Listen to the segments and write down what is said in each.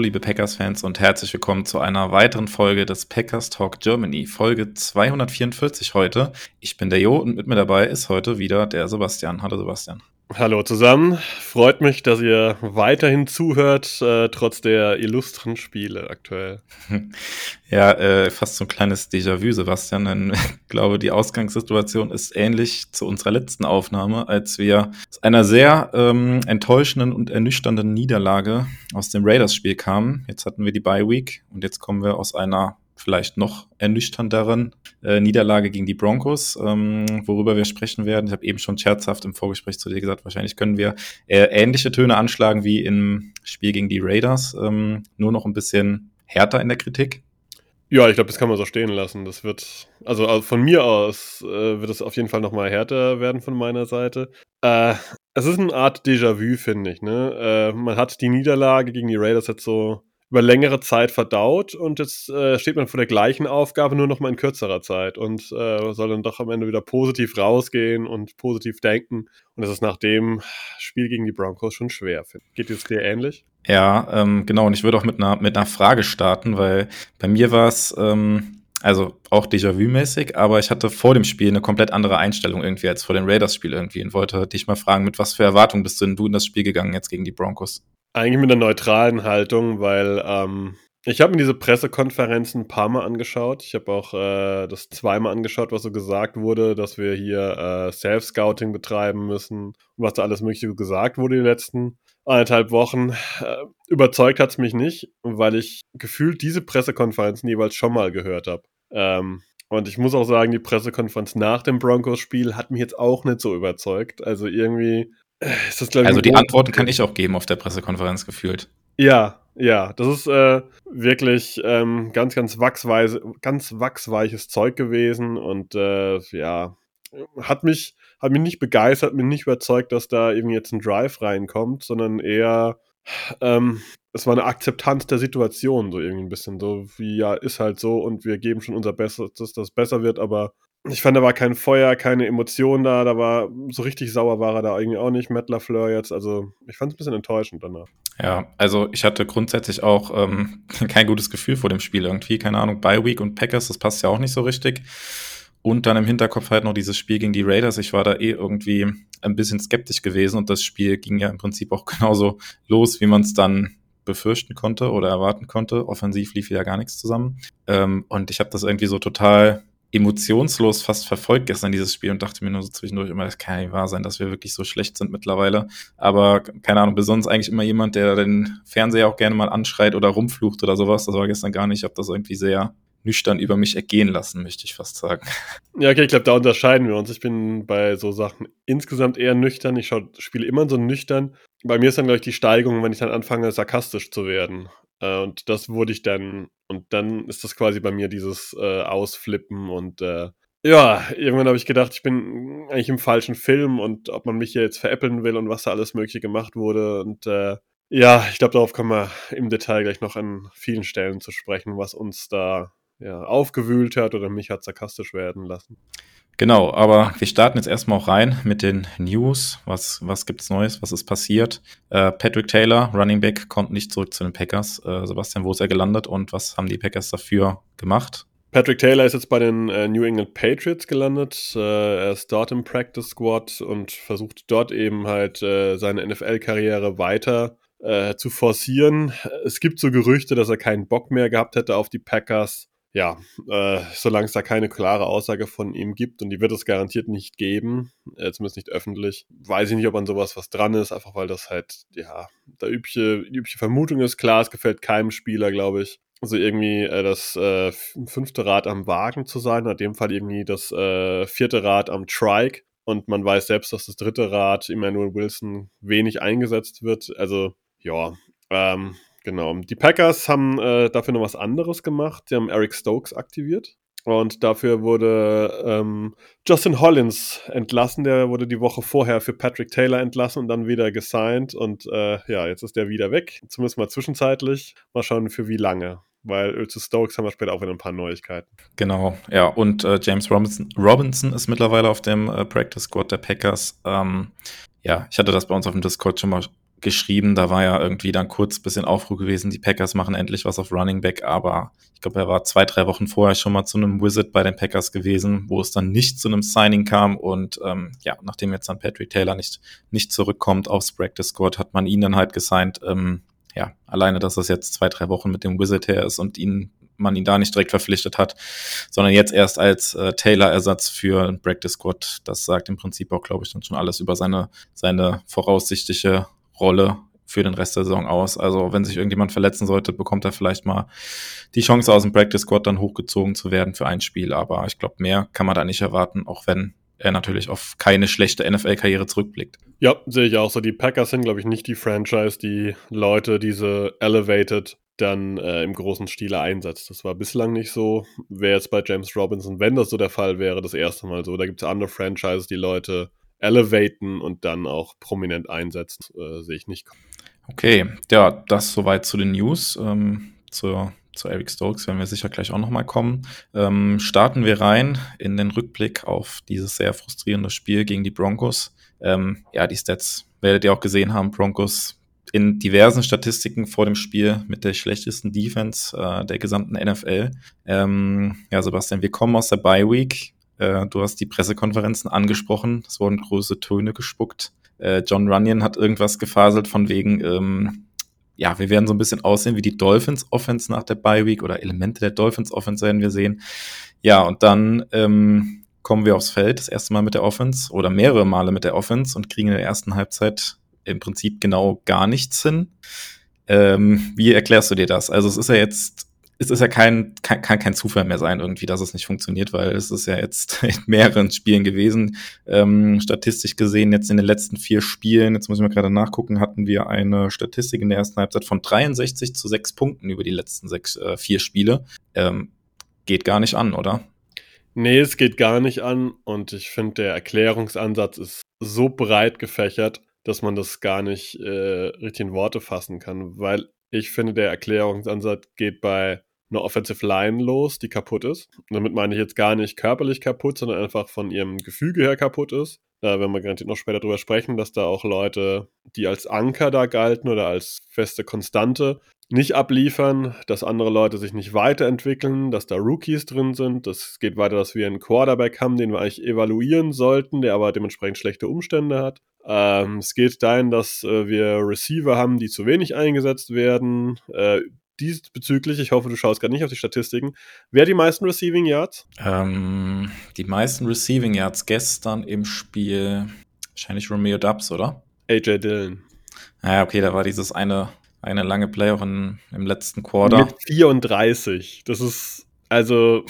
Liebe Packers-Fans und herzlich willkommen zu einer weiteren Folge des Packers Talk Germany, Folge 244 heute. Ich bin der Jo und mit mir dabei ist heute wieder der Sebastian. Hallo Sebastian. Hallo zusammen, freut mich, dass ihr weiterhin zuhört, äh, trotz der illustren Spiele aktuell. Ja, äh, fast so ein kleines Déjà-vu, Sebastian, denn ich glaube, die Ausgangssituation ist ähnlich zu unserer letzten Aufnahme, als wir aus einer sehr ähm, enttäuschenden und ernüchternden Niederlage aus dem Raiders-Spiel kamen. Jetzt hatten wir die Bye-Week und jetzt kommen wir aus einer vielleicht noch ernüchternderen äh, Niederlage gegen die Broncos, ähm, worüber wir sprechen werden. Ich habe eben schon scherzhaft im Vorgespräch zu dir gesagt, wahrscheinlich können wir äh, ähnliche Töne anschlagen wie im Spiel gegen die Raiders, ähm, nur noch ein bisschen härter in der Kritik. Ja, ich glaube, das kann man so stehen lassen. Das wird, also, also von mir aus äh, wird es auf jeden Fall nochmal härter werden von meiner Seite. Äh, es ist eine Art Déjà-vu, finde ich. Ne? Äh, man hat die Niederlage gegen die Raiders jetzt so über längere Zeit verdaut und jetzt äh, steht man vor der gleichen Aufgabe, nur noch mal in kürzerer Zeit und äh, soll dann doch am Ende wieder positiv rausgehen und positiv denken. Und das ist nach dem Spiel gegen die Broncos schon schwer. Geht es dir ähnlich? Ja, ähm, genau. Und ich würde auch mit einer, mit einer Frage starten, weil bei mir war es, ähm, also auch Déjà-vu-mäßig, aber ich hatte vor dem Spiel eine komplett andere Einstellung irgendwie als vor dem Raiders-Spiel irgendwie und wollte dich mal fragen, mit was für Erwartungen bist du denn du in das Spiel gegangen jetzt gegen die Broncos? Eigentlich mit einer neutralen Haltung, weil ähm, ich habe mir diese Pressekonferenzen ein paar Mal angeschaut. Ich habe auch äh, das zweimal angeschaut, was so gesagt wurde, dass wir hier äh, Self-Scouting betreiben müssen und was da alles Mögliche gesagt wurde die letzten eineinhalb Wochen. Äh, überzeugt hat es mich nicht, weil ich gefühlt diese Pressekonferenzen jeweils schon mal gehört habe. Ähm, und ich muss auch sagen, die Pressekonferenz nach dem Broncos-Spiel hat mich jetzt auch nicht so überzeugt. Also irgendwie äh, ist das, glaube ich, Also die Antworten kann ich auch geben auf der Pressekonferenz gefühlt. Ja, ja, das ist äh, wirklich ähm, ganz, ganz wachsweise, ganz wachsweiches Zeug gewesen und äh, ja, hat mich, hat mich nicht begeistert, mich nicht überzeugt, dass da irgendwie jetzt ein Drive reinkommt, sondern eher, ähm, es war eine Akzeptanz der Situation, so irgendwie ein bisschen, so wie ja, ist halt so und wir geben schon unser Bestes, dass das besser wird, aber ich fand, da war kein Feuer, keine Emotion da, da war so richtig sauer war er da irgendwie auch nicht, Matt LaFleur jetzt, also ich fand es ein bisschen enttäuschend danach. Ja, also ich hatte grundsätzlich auch ähm, kein gutes Gefühl vor dem Spiel irgendwie. Keine Ahnung, Bye Week und Packers, das passt ja auch nicht so richtig. Und dann im Hinterkopf halt noch dieses Spiel gegen die Raiders. Ich war da eh irgendwie ein bisschen skeptisch gewesen und das Spiel ging ja im Prinzip auch genauso los, wie man es dann befürchten konnte oder erwarten konnte. Offensiv lief ja gar nichts zusammen. Ähm, und ich habe das irgendwie so total emotionslos fast verfolgt gestern dieses Spiel und dachte mir nur so zwischendurch immer, das kann ja nicht wahr sein, dass wir wirklich so schlecht sind mittlerweile. Aber keine Ahnung, besonders eigentlich immer jemand, der den Fernseher auch gerne mal anschreit oder rumflucht oder sowas. Das war gestern gar nicht. Ich habe das irgendwie sehr nüchtern über mich ergehen lassen, möchte ich fast sagen. Ja, okay, ich glaube, da unterscheiden wir uns. Ich bin bei so Sachen insgesamt eher nüchtern. Ich spiele immer so nüchtern. Bei mir ist dann, glaube ich, die Steigung, wenn ich dann anfange, sarkastisch zu werden. Äh, und das wurde ich dann, und dann ist das quasi bei mir dieses äh, Ausflippen und äh, ja, irgendwann habe ich gedacht, ich bin eigentlich im falschen Film und ob man mich hier jetzt veräppeln will und was da alles Mögliche gemacht wurde. Und äh, ja, ich glaube, darauf kommen wir im Detail gleich noch an vielen Stellen zu sprechen, was uns da ja, aufgewühlt hat oder mich hat sarkastisch werden lassen. Genau, aber wir starten jetzt erstmal auch rein mit den News. Was, was gibt's Neues? Was ist passiert? Äh, Patrick Taylor, Running Back, kommt nicht zurück zu den Packers. Äh, Sebastian, wo ist er gelandet und was haben die Packers dafür gemacht? Patrick Taylor ist jetzt bei den äh, New England Patriots gelandet. Äh, er ist dort im Practice Squad und versucht dort eben halt äh, seine NFL-Karriere weiter äh, zu forcieren. Es gibt so Gerüchte, dass er keinen Bock mehr gehabt hätte auf die Packers. Ja, äh, solange es da keine klare Aussage von ihm gibt und die wird es garantiert nicht geben, äh, zumindest nicht öffentlich, weiß ich nicht, ob an sowas was dran ist, einfach weil das halt, ja, der übliche, die übliche Vermutung ist. Klar, es gefällt keinem Spieler, glaube ich, so irgendwie äh, das äh, fünfte Rad am Wagen zu sein, in dem Fall irgendwie das äh, vierte Rad am Trike. Und man weiß selbst, dass das dritte Rad, Emmanuel Wilson, wenig eingesetzt wird. Also, ja, ähm, genau. Die Packers haben äh, dafür noch was anderes gemacht. Sie haben Eric Stokes aktiviert. Und dafür wurde ähm, Justin Hollins entlassen. Der wurde die Woche vorher für Patrick Taylor entlassen und dann wieder gesigned. Und äh, ja, jetzt ist der wieder weg. Zumindest mal zwischenzeitlich. Mal schauen, für wie lange. Weil zu Stokes haben wir später auch wieder ein paar Neuigkeiten. Genau, ja. Und äh, James Robinson, Robinson ist mittlerweile auf dem äh, Practice Squad der Packers. Ähm, ja, ich hatte das bei uns auf dem Discord schon mal geschrieben. Da war ja irgendwie dann kurz ein bisschen Aufruhr gewesen. Die Packers machen endlich was auf Running Back, aber ich glaube, er war zwei, drei Wochen vorher schon mal zu einem Wizard bei den Packers gewesen, wo es dann nicht zu einem Signing kam. Und ähm, ja, nachdem jetzt dann Patrick Taylor nicht, nicht zurückkommt aufs Practice Squad, hat man ihn dann halt gesigned. Ähm, ja, alleine, dass das jetzt zwei, drei Wochen mit dem Wizard her ist und ihn man ihn da nicht direkt verpflichtet hat, sondern jetzt erst als äh, Taylor-Ersatz für ein Practice Squad. Das sagt im Prinzip auch, glaube ich, dann schon alles über seine, seine voraussichtliche Rolle für den Rest der Saison aus. Also wenn sich irgendjemand verletzen sollte, bekommt er vielleicht mal die Chance aus dem Practice Squad dann hochgezogen zu werden für ein Spiel. Aber ich glaube, mehr kann man da nicht erwarten, auch wenn er natürlich auf keine schlechte NFL-Karriere zurückblickt. Ja, sehe ich auch so. Die Packers sind, glaube ich, nicht die Franchise, die Leute diese Elevated dann äh, im großen Stile einsetzt. Das war bislang nicht so. Wäre jetzt bei James Robinson, wenn das so der Fall wäre, das erste Mal so. Da gibt es andere Franchises, die Leute elevaten und dann auch prominent einsetzen, äh, sehe ich nicht. Okay, ja, das soweit zu den News. Ähm, zur, zu Eric Stokes werden wir sicher gleich auch nochmal kommen. Ähm, starten wir rein in den Rückblick auf dieses sehr frustrierende Spiel gegen die Broncos. Ähm, ja, die Stats werdet ihr auch gesehen haben. Broncos in diversen Statistiken vor dem Spiel mit der schlechtesten Defense äh, der gesamten NFL. Ähm, ja, Sebastian, wir kommen aus der Bye Week. Äh, du hast die Pressekonferenzen angesprochen. Es wurden große Töne gespuckt. Äh, John Runyon hat irgendwas gefaselt von wegen, ähm, ja, wir werden so ein bisschen aussehen wie die Dolphins Offense nach der Bye Week oder Elemente der Dolphins Offense werden wir sehen. Ja, und dann ähm, kommen wir aufs Feld, das erste Mal mit der Offense oder mehrere Male mit der Offense und kriegen in der ersten Halbzeit im Prinzip genau gar nichts hin. Ähm, wie erklärst du dir das? Also es ist ja jetzt es ist ja kein, kann, kann kein Zufall mehr sein, irgendwie, dass es nicht funktioniert, weil es ist ja jetzt in mehreren Spielen gewesen. Ähm, statistisch gesehen, jetzt in den letzten vier Spielen, jetzt muss ich mal gerade nachgucken, hatten wir eine Statistik in der ersten Halbzeit von 63 zu sechs Punkten über die letzten sechs, äh, vier Spiele. Ähm, geht gar nicht an, oder? Nee, es geht gar nicht an und ich finde, der Erklärungsansatz ist so breit gefächert, dass man das gar nicht äh, richtig in Worte fassen kann, weil ich finde, der Erklärungsansatz geht bei eine Offensive Line los, die kaputt ist. Und damit meine ich jetzt gar nicht körperlich kaputt, sondern einfach von ihrem Gefüge her kaputt ist. Da werden wir garantiert noch später drüber sprechen, dass da auch Leute, die als Anker da galten oder als feste Konstante, nicht abliefern, dass andere Leute sich nicht weiterentwickeln, dass da Rookies drin sind. Das geht weiter, dass wir einen Quarterback haben, den wir eigentlich evaluieren sollten, der aber dementsprechend schlechte Umstände hat. Ähm, es geht dahin, dass äh, wir Receiver haben, die zu wenig eingesetzt werden. Äh, diesbezüglich, ich hoffe, du schaust gerade nicht auf die Statistiken, wer die meisten Receiving Yards? Ähm, die meisten Receiving Yards gestern im Spiel wahrscheinlich Romeo Dubs, oder? AJ Dillon. Naja, ah okay, da war dieses eine, eine lange Play auch in, im letzten Quarter. Mit 34. Das ist, also,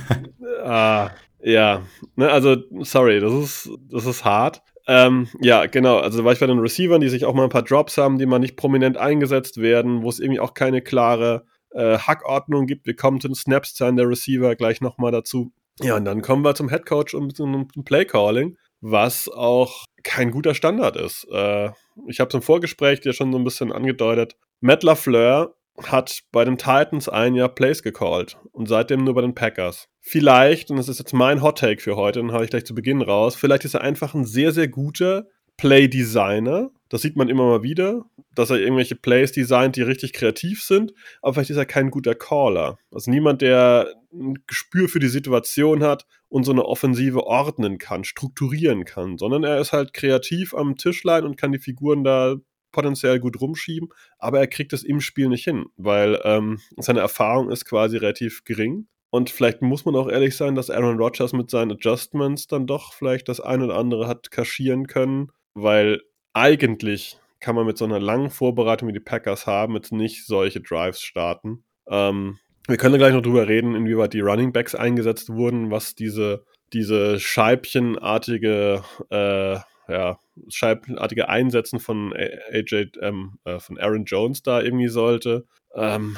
ah, ja, ne, also, sorry, das ist, das ist hart. Ähm, ja, genau. Also da war ich bei den Receivern, die sich auch mal ein paar Drops haben, die mal nicht prominent eingesetzt werden, wo es irgendwie auch keine klare äh, Hackordnung gibt. Wir kommen zu den Snaps zahlen der Receiver gleich nochmal dazu. Ja, und dann kommen wir zum Headcoach und zum Playcalling, was auch kein guter Standard ist. Äh, ich habe es im Vorgespräch ja schon so ein bisschen angedeutet. Matt LaFleur hat bei den Titans ein Jahr Plays gecallt und seitdem nur bei den Packers. Vielleicht, und das ist jetzt mein Hot Take für heute, dann habe ich gleich zu Beginn raus, vielleicht ist er einfach ein sehr, sehr guter Play-Designer. Das sieht man immer mal wieder, dass er irgendwelche Plays designt, die richtig kreativ sind, aber vielleicht ist er kein guter Caller. Also niemand, der ein Gespür für die Situation hat und so eine Offensive ordnen kann, strukturieren kann, sondern er ist halt kreativ am Tischlein und kann die Figuren da potenziell gut rumschieben, aber er kriegt es im Spiel nicht hin, weil ähm, seine Erfahrung ist quasi relativ gering. Und vielleicht muss man auch ehrlich sein, dass Aaron Rodgers mit seinen Adjustments dann doch vielleicht das eine oder andere hat kaschieren können, weil eigentlich kann man mit so einer langen Vorbereitung wie die Packers haben, jetzt nicht solche Drives starten. Ähm, wir können gleich noch drüber reden, inwieweit die Running Backs eingesetzt wurden, was diese, diese scheibchenartige äh, ja, scheibenartige Einsetzen von AJ, ähm, äh, von Aaron Jones da irgendwie sollte. Ähm,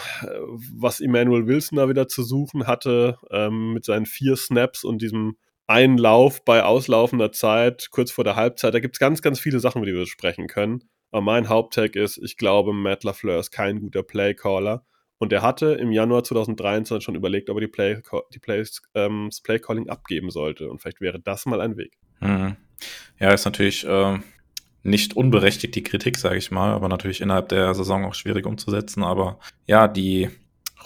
was Emmanuel Wilson da wieder zu suchen hatte, ähm, mit seinen vier Snaps und diesem einen Lauf bei auslaufender Zeit, kurz vor der Halbzeit. Da gibt es ganz, ganz viele Sachen, über die wir sprechen können. Aber mein Haupttag ist, ich glaube, Matt LaFleur ist kein guter Playcaller. Und er hatte im Januar 2023 schon überlegt, ob er die Play, die Plays, ähm, das Playcalling abgeben sollte. Und vielleicht wäre das mal ein Weg. Mhm. Ja, ist natürlich äh, nicht unberechtigt die Kritik, sage ich mal, aber natürlich innerhalb der Saison auch schwierig umzusetzen. Aber ja, die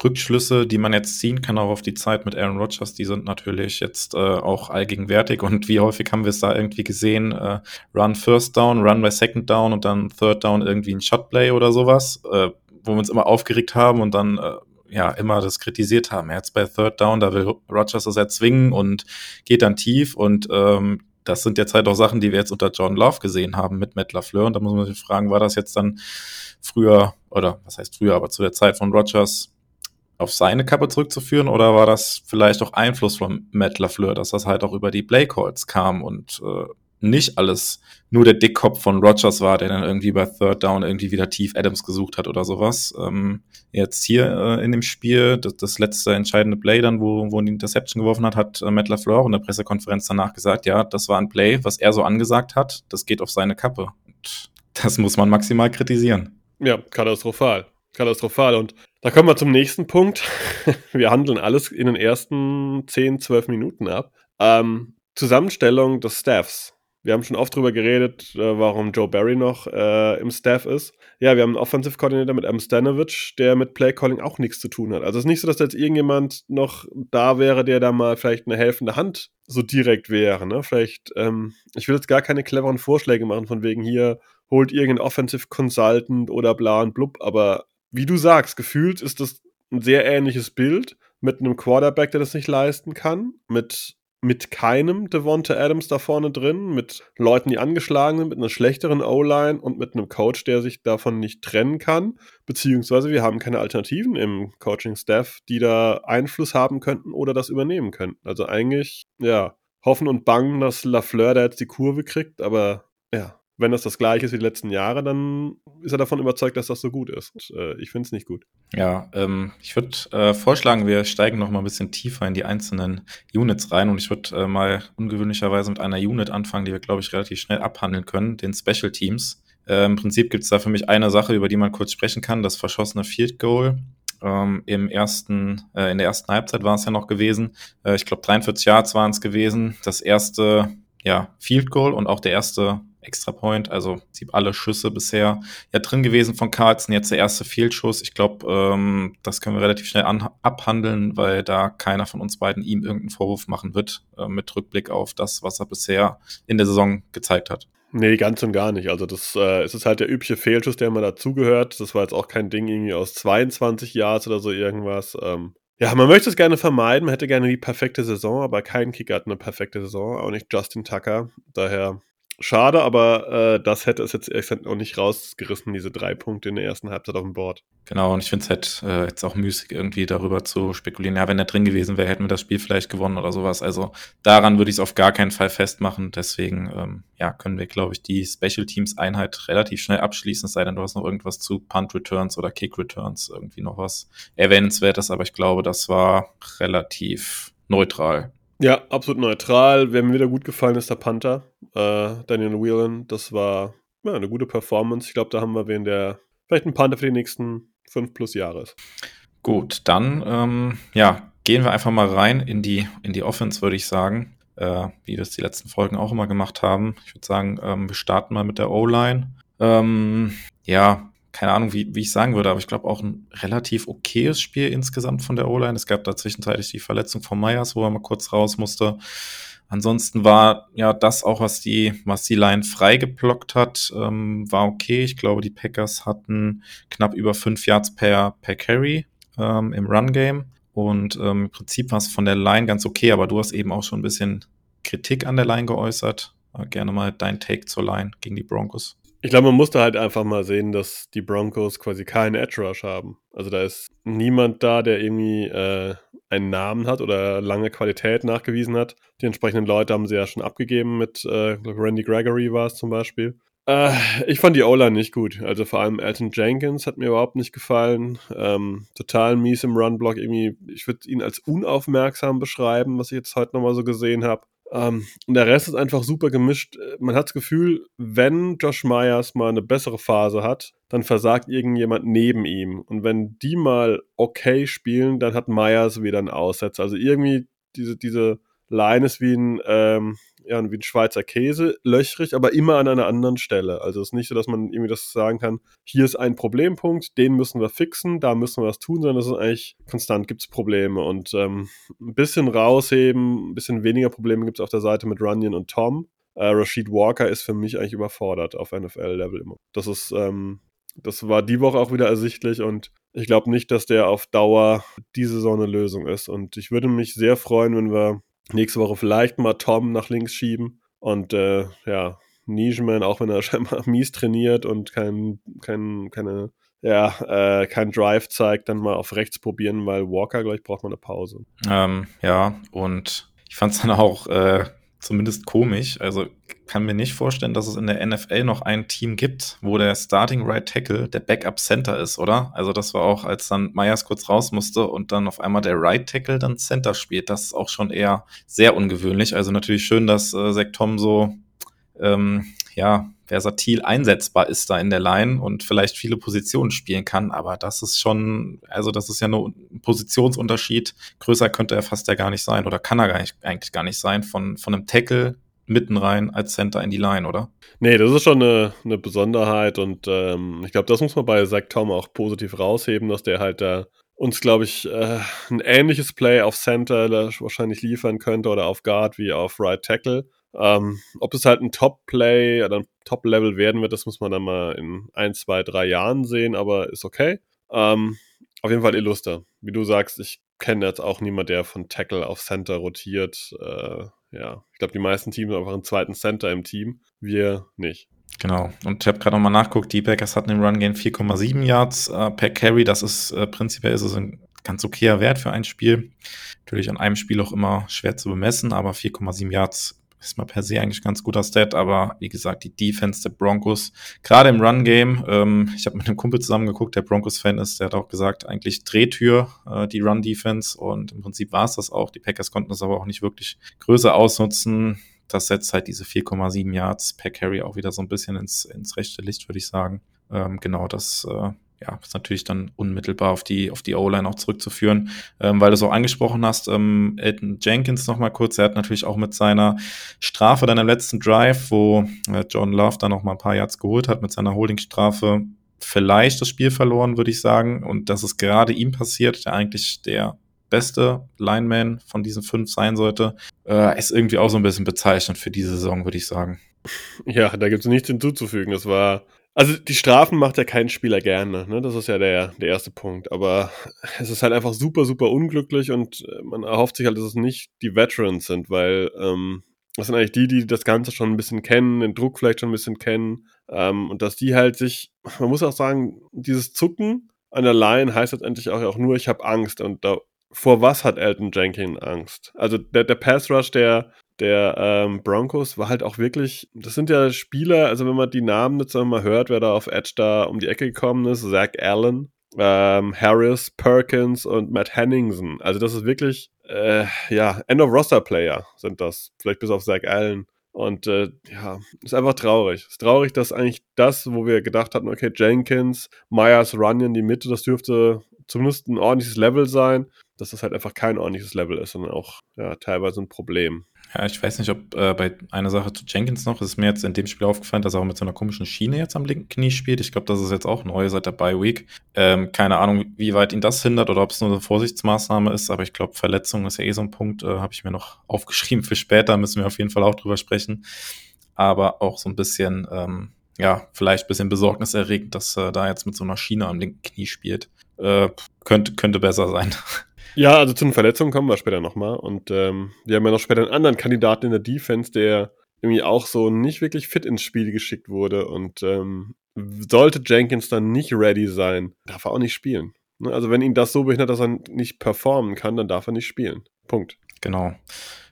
Rückschlüsse, die man jetzt ziehen kann, auch auf die Zeit mit Aaron Rodgers, die sind natürlich jetzt äh, auch allgegenwärtig. Und wie häufig haben wir es da irgendwie gesehen? Äh, Run First Down, Run by Second Down und dann Third Down irgendwie ein Shotplay oder sowas. Äh, wo wir uns immer aufgeregt haben und dann äh, ja immer das kritisiert haben. Jetzt bei Third Down, da will Rogers das erzwingen und geht dann tief und ähm, das sind jetzt halt auch Sachen, die wir jetzt unter John Love gesehen haben mit Matt LaFleur. Und da muss man sich fragen, war das jetzt dann früher, oder was heißt früher, aber zu der Zeit von Rogers auf seine Kappe zurückzuführen oder war das vielleicht auch Einfluss von Matt LaFleur, dass das halt auch über die Play Calls kam und äh, nicht alles nur der Dickkopf von Rogers war, der dann irgendwie bei Third Down irgendwie wieder tief Adams gesucht hat oder sowas. Ähm, jetzt hier äh, in dem Spiel, das, das, letzte entscheidende Play dann, wo, wo die Interception geworfen hat, hat äh, Matt LaFleur in der Pressekonferenz danach gesagt, ja, das war ein Play, was er so angesagt hat, das geht auf seine Kappe. Und das muss man maximal kritisieren. Ja, katastrophal. Katastrophal. Und da kommen wir zum nächsten Punkt. wir handeln alles in den ersten 10, 12 Minuten ab. Ähm, Zusammenstellung des Staffs. Wir haben schon oft drüber geredet, äh, warum Joe Barry noch äh, im Staff ist. Ja, wir haben einen Offensive Coordinator mit Adam Stanovich, der mit Playcalling auch nichts zu tun hat. Also es ist nicht so, dass da jetzt irgendjemand noch da wäre, der da mal vielleicht eine helfende Hand so direkt wäre. Ne? Vielleicht, ähm, ich will jetzt gar keine cleveren Vorschläge machen, von wegen hier holt irgendein Offensive Consultant oder bla und blub, aber wie du sagst, gefühlt ist das ein sehr ähnliches Bild mit einem Quarterback, der das nicht leisten kann, mit mit keinem Devonta Adams da vorne drin, mit Leuten, die angeschlagen sind, mit einer schlechteren O-Line und mit einem Coach, der sich davon nicht trennen kann. Beziehungsweise wir haben keine Alternativen im Coaching-Staff, die da Einfluss haben könnten oder das übernehmen könnten. Also eigentlich, ja, hoffen und bangen, dass Lafleur da jetzt die Kurve kriegt, aber ja, wenn das das gleiche ist wie die letzten Jahre, dann ist er davon überzeugt, dass das so gut ist. Äh, ich finde es nicht gut. Ja, ähm, ich würde äh, vorschlagen, wir steigen noch mal ein bisschen tiefer in die einzelnen Units rein und ich würde äh, mal ungewöhnlicherweise mit einer Unit anfangen, die wir, glaube ich, relativ schnell abhandeln können, den Special Teams. Äh, Im Prinzip gibt es da für mich eine Sache, über die man kurz sprechen kann, das verschossene Field Goal. Ähm, Im ersten, äh, in der ersten Halbzeit war es ja noch gewesen. Äh, ich glaube, 43 Yards waren es gewesen. Das erste ja, Field Goal und auch der erste Extra Point. Also alle Schüsse bisher ja drin gewesen von Carlson. Jetzt der erste Fehlschuss. Ich glaube, ähm, das können wir relativ schnell abhandeln, weil da keiner von uns beiden ihm irgendeinen Vorwurf machen wird, äh, mit Rückblick auf das, was er bisher in der Saison gezeigt hat. Nee, ganz und gar nicht. Also das äh, es ist halt der übliche Fehlschuss, der immer dazugehört. Das war jetzt auch kein Ding irgendwie aus 22 Yards oder so irgendwas. Ähm, ja, man möchte es gerne vermeiden, man hätte gerne die perfekte Saison, aber kein Kicker hat eine perfekte Saison, auch nicht Justin Tucker. Daher Schade, aber äh, das hätte es jetzt ehrlich auch nicht rausgerissen, diese drei Punkte in der ersten Halbzeit auf dem Board. Genau, und ich finde es halt äh, jetzt auch müßig, irgendwie darüber zu spekulieren. Ja, wenn er drin gewesen wäre, hätten wir das Spiel vielleicht gewonnen oder sowas. Also daran würde ich es auf gar keinen Fall festmachen. Deswegen, ähm, ja, können wir, glaube ich, die Special Teams Einheit relativ schnell abschließen, es sei denn, du hast noch irgendwas zu Punt Returns oder Kick Returns, irgendwie noch was erwähnenswertes, aber ich glaube, das war relativ neutral. Ja, absolut neutral. Wer mir wieder gut gefallen ist, der Panther, äh, Daniel Whelan. Das war ja, eine gute Performance. Ich glaube, da haben wir wen, der vielleicht ein Panther für die nächsten fünf plus Jahre ist. Gut, dann ähm, ja, gehen wir einfach mal rein in die, in die Offense, würde ich sagen. Äh, wie wir es die letzten Folgen auch immer gemacht haben. Ich würde sagen, ähm, wir starten mal mit der O-Line. Ähm, ja, keine Ahnung, wie, wie ich sagen würde, aber ich glaube auch ein relativ okayes Spiel insgesamt von der O-Line. Es gab da zwischenzeitlich die Verletzung von Myers, wo er mal kurz raus musste. Ansonsten war ja das auch, was die, was die Line freigeblockt hat, ähm, war okay. Ich glaube, die Packers hatten knapp über fünf Yards per, per Carry ähm, im Run-Game. Und ähm, im Prinzip war es von der Line ganz okay, aber du hast eben auch schon ein bisschen Kritik an der Line geäußert. Äh, gerne mal dein Take zur Line gegen die Broncos. Ich glaube, man musste halt einfach mal sehen, dass die Broncos quasi keinen Edge Rush haben. Also da ist niemand da, der irgendwie äh, einen Namen hat oder lange Qualität nachgewiesen hat. Die entsprechenden Leute haben sie ja schon abgegeben mit äh, Randy Gregory war es zum Beispiel. Äh, ich fand die O-Line nicht gut. Also vor allem Elton Jenkins hat mir überhaupt nicht gefallen. Ähm, total mies im Run-Block. Irgendwie, ich würde ihn als unaufmerksam beschreiben, was ich jetzt heute nochmal so gesehen habe. Ähm, und der Rest ist einfach super gemischt. Man hat das Gefühl, wenn Josh Myers mal eine bessere Phase hat, dann versagt irgendjemand neben ihm. Und wenn die mal okay spielen, dann hat Myers wieder einen Aussetzer. Also irgendwie diese, diese Line ist wie ein, ähm, ja, wie ein Schweizer Käse, löchrig, aber immer an einer anderen Stelle. Also es ist nicht so, dass man irgendwie das sagen kann, hier ist ein Problempunkt, den müssen wir fixen, da müssen wir was tun, sondern es ist eigentlich konstant, gibt es Probleme. Und ähm, ein bisschen rausheben, ein bisschen weniger Probleme gibt es auf der Seite mit Runyon und Tom. Äh, Rashid Walker ist für mich eigentlich überfordert auf NFL-Level immer. Das ist, ähm, das war die Woche auch wieder ersichtlich und ich glaube nicht, dass der auf Dauer diese so eine Lösung ist. Und ich würde mich sehr freuen, wenn wir nächste Woche vielleicht mal Tom nach links schieben und äh, ja, Nijman, auch wenn er scheinbar mies trainiert und kein, kein, keine, ja, äh, kein Drive zeigt, dann mal auf rechts probieren, weil Walker, gleich braucht man eine Pause. Ähm, ja, und ich fand es dann auch äh, zumindest komisch. Also kann mir nicht vorstellen, dass es in der NFL noch ein Team gibt, wo der Starting Right Tackle der Backup Center ist, oder? Also das war auch, als dann Myers kurz raus musste und dann auf einmal der Right Tackle dann Center spielt. Das ist auch schon eher sehr ungewöhnlich. Also natürlich schön, dass äh, Zach Tom so ähm, ja, versatil einsetzbar ist da in der Line und vielleicht viele Positionen spielen kann, aber das ist schon, also das ist ja nur ein Positionsunterschied. Größer könnte er fast ja gar nicht sein oder kann er gar nicht, eigentlich gar nicht sein von, von einem Tackle mitten rein als Center in die Line, oder? Nee, das ist schon eine, eine Besonderheit und ähm, ich glaube, das muss man bei Zach Tom auch positiv rausheben, dass der halt da uns, glaube ich, äh, ein ähnliches Play auf Center wahrscheinlich liefern könnte oder auf Guard wie auf Right Tackle. Ähm, ob es halt ein Top-Play oder ein Top-Level werden wird, das muss man dann mal in ein, zwei, drei Jahren sehen, aber ist okay. Ähm, auf jeden Fall Illuster. Wie du sagst, ich kenne jetzt auch niemand, der von Tackle auf Center rotiert. Äh, ja, ich glaube, die meisten Teams haben einfach einen zweiten Center im Team. Wir nicht. Genau. Und ich habe gerade nochmal nachguckt, die Packers hatten im Run-Game 4,7 Yards äh, per Carry. Das ist äh, prinzipiell ist es ein ganz okayer Wert für ein Spiel. Natürlich an einem Spiel auch immer schwer zu bemessen, aber 4,7 Yards ist mal per se eigentlich ganz guter Stat, aber wie gesagt, die Defense der Broncos, gerade im Run-Game, ähm, ich habe mit einem Kumpel zusammengeguckt, der Broncos-Fan ist, der hat auch gesagt, eigentlich Drehtür, äh, die Run-Defense und im Prinzip war es das auch. Die Packers konnten das aber auch nicht wirklich größer ausnutzen. Das setzt halt diese 4,7 Yards per Carry auch wieder so ein bisschen ins, ins rechte Licht, würde ich sagen. Ähm, genau, das äh, ja, ist natürlich dann unmittelbar auf die, auf die O-Line auch zurückzuführen, ähm, weil du es auch angesprochen hast, ähm, Elton Jenkins nochmal kurz, er hat natürlich auch mit seiner Strafe dann im letzten Drive, wo äh, John Love dann noch mal ein paar Yards geholt hat, mit seiner Holdingstrafe vielleicht das Spiel verloren, würde ich sagen, und das ist gerade ihm passiert, der eigentlich der beste Lineman von diesen fünf sein sollte, äh, ist irgendwie auch so ein bisschen bezeichnend für diese Saison, würde ich sagen. Ja, da gibt es nichts hinzuzufügen. Das war also die Strafen macht ja kein Spieler gerne, ne? Das ist ja der, der erste Punkt. Aber es ist halt einfach super, super unglücklich und äh, man erhofft sich halt, dass es nicht die Veterans sind, weil ähm, das sind eigentlich die, die das Ganze schon ein bisschen kennen, den Druck vielleicht schon ein bisschen kennen. Ähm, und dass die halt sich, man muss auch sagen, dieses Zucken an der Line heißt letztendlich auch, auch nur, ich habe Angst. Und da, vor was hat Elton Jenkins Angst? Also der, der Pass Rush, der der ähm, Broncos war halt auch wirklich, das sind ja Spieler, also wenn man die Namen jetzt mal hört, wer da auf Edge da um die Ecke gekommen ist, Zach Allen, ähm, Harris, Perkins und Matt Henningsen. Also das ist wirklich, äh, ja, End-of-Roster-Player sind das, vielleicht bis auf Zach Allen. Und äh, ja, ist einfach traurig. Ist traurig, dass eigentlich das, wo wir gedacht hatten, okay, Jenkins, Myers, Runyon, die Mitte, das dürfte zumindest ein ordentliches Level sein, dass das halt einfach kein ordentliches Level ist, sondern auch ja, teilweise ein Problem. Ja, ich weiß nicht, ob äh, bei einer Sache zu Jenkins noch, ist mir jetzt in dem Spiel aufgefallen, dass er auch mit so einer komischen Schiene jetzt am linken Knie spielt. Ich glaube, das ist jetzt auch neu seit der Bye Week. Ähm, keine Ahnung, wie weit ihn das hindert oder ob es nur eine Vorsichtsmaßnahme ist, aber ich glaube, Verletzung ist ja eh so ein Punkt, äh, habe ich mir noch aufgeschrieben für später, müssen wir auf jeden Fall auch drüber sprechen. Aber auch so ein bisschen, ähm, ja, vielleicht ein bisschen besorgniserregend, dass er da jetzt mit so einer Schiene am linken Knie spielt. Äh, könnte, könnte besser sein. Ja, also zu den Verletzungen kommen wir später nochmal. Und ähm, wir haben ja noch später einen anderen Kandidaten in der Defense, der irgendwie auch so nicht wirklich fit ins Spiel geschickt wurde. Und ähm, sollte Jenkins dann nicht ready sein, darf er auch nicht spielen. Ne? Also wenn ihn das so behindert, dass er nicht performen kann, dann darf er nicht spielen. Punkt. Genau.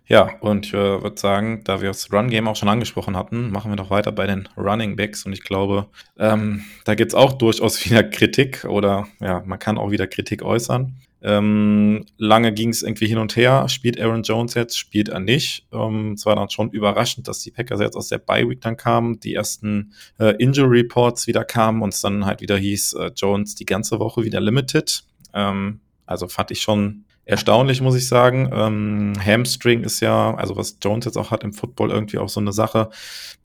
Ja, und ich äh, würde sagen, da wir das Run-Game auch schon angesprochen hatten, machen wir noch weiter bei den Running Backs. Und ich glaube, ähm, da gibt's auch durchaus wieder Kritik oder ja, man kann auch wieder Kritik äußern. Ähm, lange ging es irgendwie hin und her. Spielt Aaron Jones jetzt, spielt er nicht. Ähm, es war dann schon überraschend, dass die Packers jetzt aus der Bye-Week dann kamen, die ersten äh, Injury Reports wieder kamen und es dann halt wieder hieß, äh, Jones die ganze Woche wieder limited. Ähm, also fand ich schon erstaunlich, muss ich sagen. Ähm, Hamstring ist ja, also was Jones jetzt auch hat im Football, irgendwie auch so eine Sache,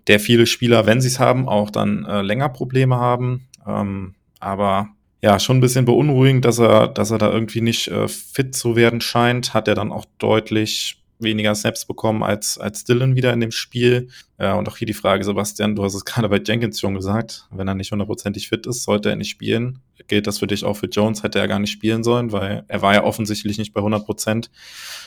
der viele Spieler, wenn sie es haben, auch dann äh, länger Probleme haben. Ähm, aber ja, schon ein bisschen beunruhigend, dass er, dass er da irgendwie nicht äh, fit zu werden scheint. Hat er dann auch deutlich weniger Snaps bekommen als, als Dylan wieder in dem Spiel. Ja, und auch hier die Frage, Sebastian, du hast es gerade bei Jenkins schon gesagt, wenn er nicht hundertprozentig fit ist, sollte er nicht spielen. Gilt das für dich auch für Jones? Hätte er gar nicht spielen sollen, weil er war ja offensichtlich nicht bei 100 Prozent.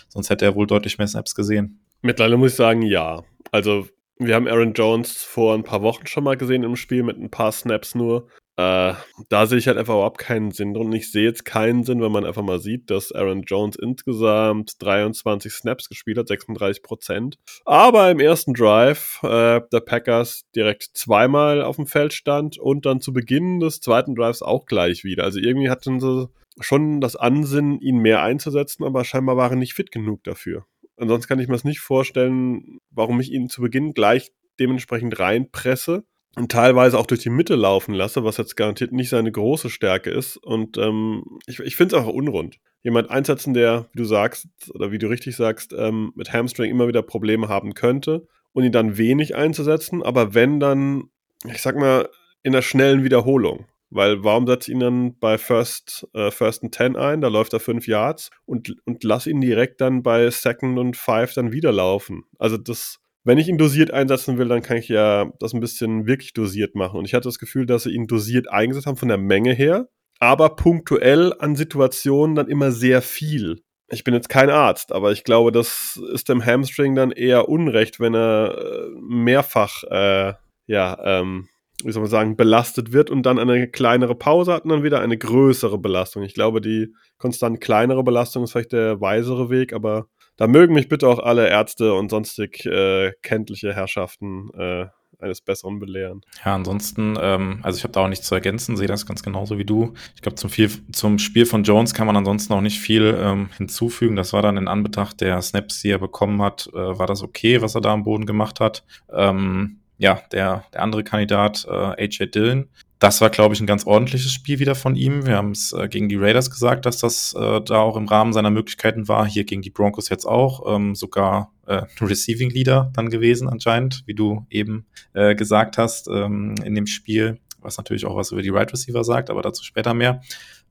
Sonst hätte er wohl deutlich mehr Snaps gesehen. Mittlerweile muss ich sagen, ja. Also wir haben Aaron Jones vor ein paar Wochen schon mal gesehen im Spiel mit ein paar Snaps nur. Äh, da sehe ich halt einfach überhaupt keinen Sinn drin. Und ich sehe jetzt keinen Sinn, wenn man einfach mal sieht, dass Aaron Jones insgesamt 23 Snaps gespielt hat, 36 Prozent. Aber im ersten Drive äh, der Packers direkt zweimal auf dem Feld stand und dann zu Beginn des zweiten Drives auch gleich wieder. Also irgendwie hatten sie schon das Ansinnen, ihn mehr einzusetzen, aber scheinbar waren nicht fit genug dafür. Ansonsten kann ich mir das nicht vorstellen, warum ich ihn zu Beginn gleich dementsprechend reinpresse und teilweise auch durch die Mitte laufen lasse, was jetzt garantiert nicht seine große Stärke ist. Und ähm, ich, ich finde es auch unrund. Jemand einsetzen, der, wie du sagst, oder wie du richtig sagst, ähm, mit Hamstring immer wieder Probleme haben könnte und ihn dann wenig einzusetzen, aber wenn dann, ich sag mal, in einer schnellen Wiederholung. Weil warum setze ich ihn dann bei First, äh, First and Ten ein, da läuft er fünf Yards und, und lass ihn direkt dann bei Second und Five dann wieder laufen. Also das, wenn ich ihn dosiert einsetzen will, dann kann ich ja das ein bisschen wirklich dosiert machen. Und ich hatte das Gefühl, dass sie ihn dosiert eingesetzt haben von der Menge her, aber punktuell an Situationen dann immer sehr viel. Ich bin jetzt kein Arzt, aber ich glaube, das ist dem Hamstring dann eher unrecht, wenn er äh, mehrfach, äh, ja, ähm, wie soll man sagen, belastet wird und dann eine kleinere Pause hat und dann wieder eine größere Belastung. Ich glaube, die konstant kleinere Belastung ist vielleicht der weisere Weg, aber da mögen mich bitte auch alle Ärzte und sonstig äh, kenntliche Herrschaften äh, eines Besseren belehren. Ja, ansonsten, ähm, also ich habe da auch nichts zu ergänzen, sehe das ganz genauso wie du. Ich glaube, zum, zum Spiel von Jones kann man ansonsten auch nicht viel ähm, hinzufügen. Das war dann in Anbetracht der Snaps, die er bekommen hat, äh, war das okay, was er da am Boden gemacht hat. Ähm, ja, der, der andere Kandidat, äh, AJ Dillon, das war, glaube ich, ein ganz ordentliches Spiel wieder von ihm. Wir haben es äh, gegen die Raiders gesagt, dass das äh, da auch im Rahmen seiner Möglichkeiten war. Hier gegen die Broncos jetzt auch. Ähm, sogar äh, Receiving Leader dann gewesen anscheinend, wie du eben äh, gesagt hast ähm, in dem Spiel. Was natürlich auch was über die Right Receiver sagt, aber dazu später mehr.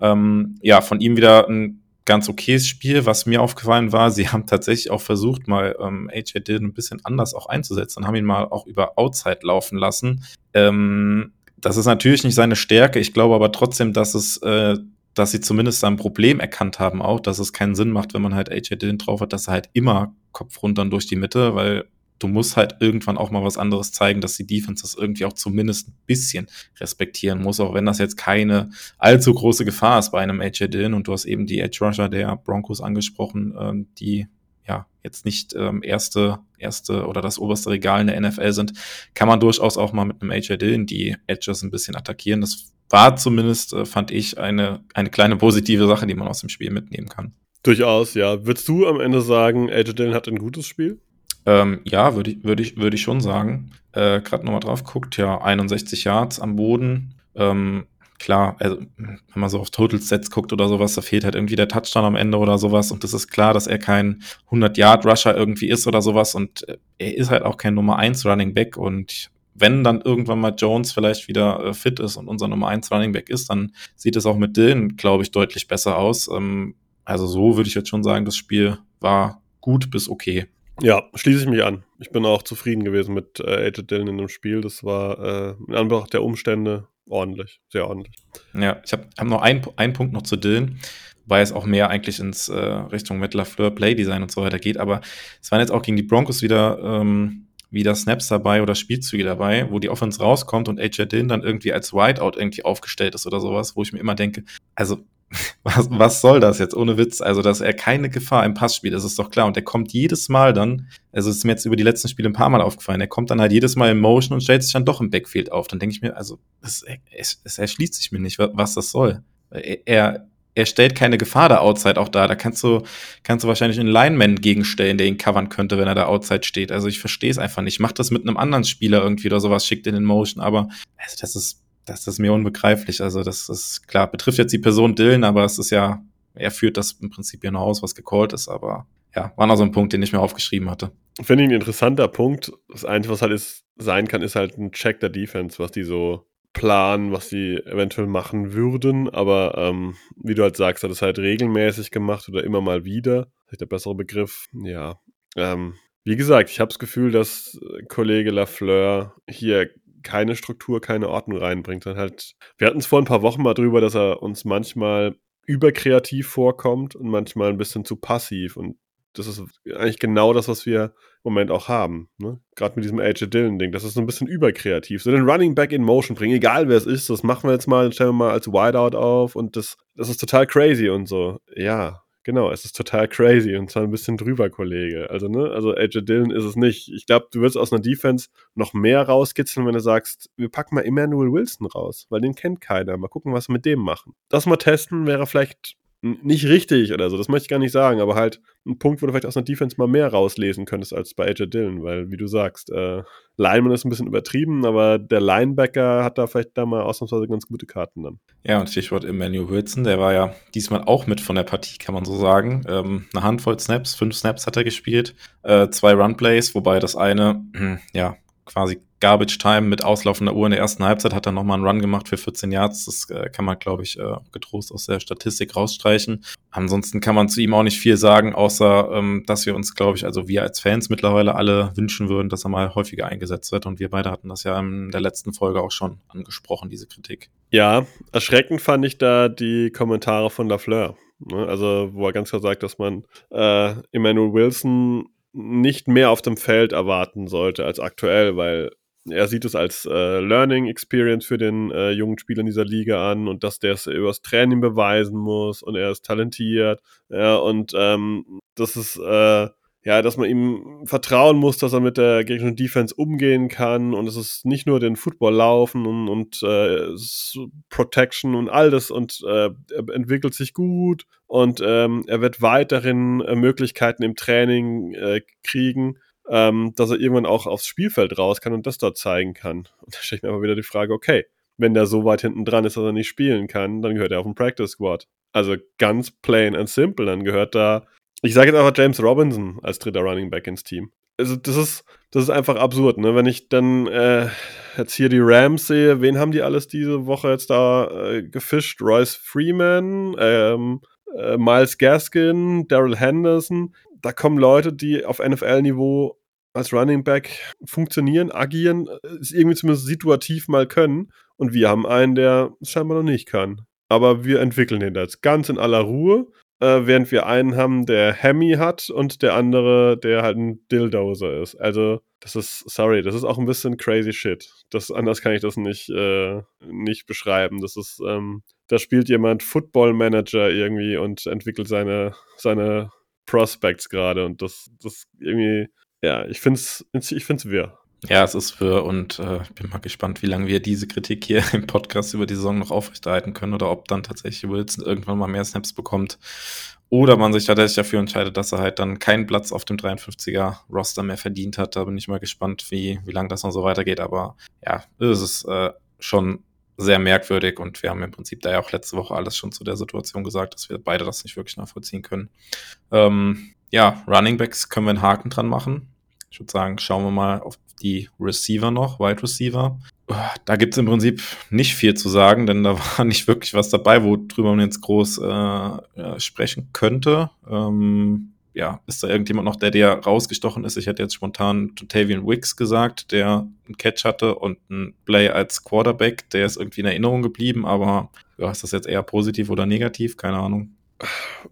Ähm, ja, von ihm wieder ein ganz okayes Spiel. Was mir aufgefallen war, sie haben tatsächlich auch versucht, mal ähm, AJ Dillon ein bisschen anders auch einzusetzen und haben ihn mal auch über Outside laufen lassen. Ähm, das ist natürlich nicht seine Stärke. Ich glaube aber trotzdem, dass es, äh, dass sie zumindest sein Problem erkannt haben auch, dass es keinen Sinn macht, wenn man halt AJ Dillon drauf hat, dass er halt immer Kopf runter durch die Mitte, weil du musst halt irgendwann auch mal was anderes zeigen, dass die Defense das irgendwie auch zumindest ein bisschen respektieren muss, auch wenn das jetzt keine allzu große Gefahr ist bei einem AJ Dillon und du hast eben die Edge Rusher der Broncos angesprochen, ähm, die ja, jetzt nicht ähm, erste, erste oder das oberste Regal in der NFL sind, kann man durchaus auch mal mit einem AJ Dillon die Edges ein bisschen attackieren. Das war zumindest, äh, fand ich, eine, eine kleine positive Sache, die man aus dem Spiel mitnehmen kann. Durchaus, ja. Würdest du am Ende sagen, AJ Dillon hat ein gutes Spiel? Ähm, ja, würde ich, würde ich, würde ich schon sagen. Äh, Gerade nochmal drauf guckt, ja, 61 Yards am Boden. Ähm, klar, also wenn man so auf Total Sets guckt oder sowas, da fehlt halt irgendwie der Touchdown am Ende oder sowas und das ist klar, dass er kein 100-Yard-Rusher irgendwie ist oder sowas und äh, er ist halt auch kein Nummer 1 Running Back und wenn dann irgendwann mal Jones vielleicht wieder äh, fit ist und unser Nummer 1 Running Back ist, dann sieht es auch mit Dylan, glaube ich, deutlich besser aus. Ähm, also so würde ich jetzt schon sagen, das Spiel war gut bis okay. Ja, schließe ich mich an. Ich bin auch zufrieden gewesen mit äh, AJ Dillon in dem Spiel. Das war äh, in Anbetracht der Umstände ordentlich, sehr ordentlich. Ja, ich habe hab noch einen, Punkt noch zu Dylan, weil es auch mehr eigentlich ins äh, Richtung Matt LaFleur Playdesign und so weiter geht. Aber es waren jetzt auch gegen die Broncos wieder ähm, wieder Snaps dabei oder Spielzüge dabei, wo die Offense rauskommt und AJ Dillon dann irgendwie als Wideout irgendwie aufgestellt ist oder sowas, wo ich mir immer denke, also was, was soll das jetzt, ohne Witz? Also, dass er keine Gefahr im Pass spielt, das ist doch klar. Und er kommt jedes Mal dann, also ist mir jetzt über die letzten Spiele ein paar Mal aufgefallen, er kommt dann halt jedes Mal in Motion und stellt sich dann doch im Backfield auf. Dann denke ich mir, also, es, es, es erschließt sich mir nicht, was das soll. Er, er stellt keine Gefahr da Outside auch da. Da kannst du, kannst du wahrscheinlich einen Lineman gegenstellen, der ihn covern könnte, wenn er da Outside steht. Also ich verstehe es einfach nicht. Mach das mit einem anderen Spieler irgendwie oder sowas, schickt in Motion, aber also das ist, das ist mir unbegreiflich. Also das ist klar, betrifft jetzt die Person Dylan, aber es ist ja, er führt das im Prinzip ja noch aus, was gecallt ist, aber ja, war noch so ein Punkt, den ich mir aufgeschrieben hatte. Finde ich ein interessanter Punkt. Das Einzige, was halt ist, sein kann, ist halt ein Check der Defense, was die so planen, was sie eventuell machen würden, aber ähm, wie du halt sagst, hat es halt regelmäßig gemacht oder immer mal wieder. Vielleicht der bessere Begriff. Ja. Ähm, wie gesagt, ich habe das Gefühl, dass Kollege Lafleur hier keine Struktur, keine Ordnung reinbringt. Dann halt, wir hatten es vor ein paar Wochen mal drüber, dass er uns manchmal überkreativ vorkommt und manchmal ein bisschen zu passiv. Und das ist eigentlich genau das, was wir im Moment auch haben. Ne? Gerade mit diesem AJ Dillon-Ding. Das ist so ein bisschen überkreativ. So den Running Back in Motion bringen, egal wer es ist, das machen wir jetzt mal, stellen wir mal als Wideout auf und das, das ist total crazy und so. Ja, genau, es ist total crazy und zwar ein bisschen drüber, Kollege. Also, ne, also AJ Dillon ist es nicht. Ich glaube, du wirst aus einer Defense noch mehr rauskitzeln, wenn du sagst, wir packen mal Emmanuel Wilson raus, weil den kennt keiner. Mal gucken, was wir mit dem machen. Das mal testen wäre vielleicht nicht richtig oder so, das möchte ich gar nicht sagen, aber halt ein Punkt, wo du vielleicht aus einer Defense mal mehr rauslesen könntest als bei AJ Dillon, weil, wie du sagst, äh, Lineman ist ein bisschen übertrieben, aber der Linebacker hat da vielleicht da mal ausnahmsweise ganz gute Karten dann. Ja, und Stichwort Emmanuel Wilson, der war ja diesmal auch mit von der Partie, kann man so sagen. Ähm, eine Handvoll Snaps, fünf Snaps hat er gespielt, äh, zwei Runplays, wobei das eine, ja, quasi Garbage Time mit auslaufender Uhr in der ersten Halbzeit hat er nochmal einen Run gemacht für 14 Yards. Das äh, kann man, glaube ich, äh, getrost aus der Statistik rausstreichen. Ansonsten kann man zu ihm auch nicht viel sagen, außer ähm, dass wir uns, glaube ich, also wir als Fans mittlerweile alle wünschen würden, dass er mal häufiger eingesetzt wird. Und wir beide hatten das ja in der letzten Folge auch schon angesprochen, diese Kritik. Ja, erschreckend fand ich da die Kommentare von Lafleur. Ne? Also, wo er ganz klar sagt, dass man äh, Emmanuel Wilson nicht mehr auf dem Feld erwarten sollte als aktuell, weil er sieht es als äh, Learning Experience für den äh, jungen Spieler in dieser Liga an und dass der es übers Training beweisen muss und er ist talentiert. Ja, und ähm, das ist äh, ja, dass man ihm vertrauen muss, dass er mit der gegnerischen Defense umgehen kann und es ist nicht nur den Football laufen und, und äh, Protection und all das und äh, er entwickelt sich gut und ähm, er wird weiterhin äh, Möglichkeiten im Training äh, kriegen ähm, dass er irgendwann auch aufs Spielfeld raus kann und das dort zeigen kann. Und da stelle ich mir aber wieder die Frage, okay, wenn der so weit hinten dran ist, dass er nicht spielen kann, dann gehört er auf den Practice Squad. Also ganz plain and simple, dann gehört da, ich sage jetzt einfach James Robinson als dritter Running Back ins Team. Also das ist, das ist einfach absurd, ne? Wenn ich dann äh, jetzt hier die Rams sehe, wen haben die alles diese Woche jetzt da äh, gefischt? Royce Freeman, ähm, äh, Miles Gaskin, Daryl Henderson da kommen Leute, die auf NFL-Niveau als Running Back funktionieren, agieren, es irgendwie zumindest situativ mal können. Und wir haben einen, der es scheinbar noch nicht kann. Aber wir entwickeln den jetzt ganz in aller Ruhe, äh, während wir einen haben, der Hemi hat und der andere, der halt ein Dildozer ist. Also, das ist, sorry, das ist auch ein bisschen crazy shit. Das, anders kann ich das nicht, äh, nicht beschreiben. Das ist, ähm, da spielt jemand Football Manager irgendwie und entwickelt seine, seine Prospects gerade und das, das irgendwie, ja, ich finde es ich find's wirr. Ja, es ist für und äh, ich bin mal gespannt, wie lange wir diese Kritik hier im Podcast über die Saison noch aufrechterhalten können oder ob dann tatsächlich Wilson irgendwann mal mehr Snaps bekommt oder man sich tatsächlich dafür entscheidet, dass er halt dann keinen Platz auf dem 53er Roster mehr verdient hat. Da bin ich mal gespannt, wie, wie lange das noch so weitergeht. Aber ja, es ist äh, schon sehr merkwürdig und wir haben im Prinzip da ja auch letzte Woche alles schon zu der Situation gesagt, dass wir beide das nicht wirklich nachvollziehen können. Ähm, ja, Running Backs können wir einen Haken dran machen. Ich würde sagen, schauen wir mal auf die Receiver noch, Wide Receiver. Da gibt es im Prinzip nicht viel zu sagen, denn da war nicht wirklich was dabei, worüber man jetzt groß äh, sprechen könnte. Ähm, ja, ist da irgendjemand noch, der dir rausgestochen ist? Ich hätte jetzt spontan Tavian Wicks gesagt, der einen Catch hatte und einen Play als Quarterback, der ist irgendwie in Erinnerung geblieben, aber ja, ist das jetzt eher positiv oder negativ? Keine Ahnung.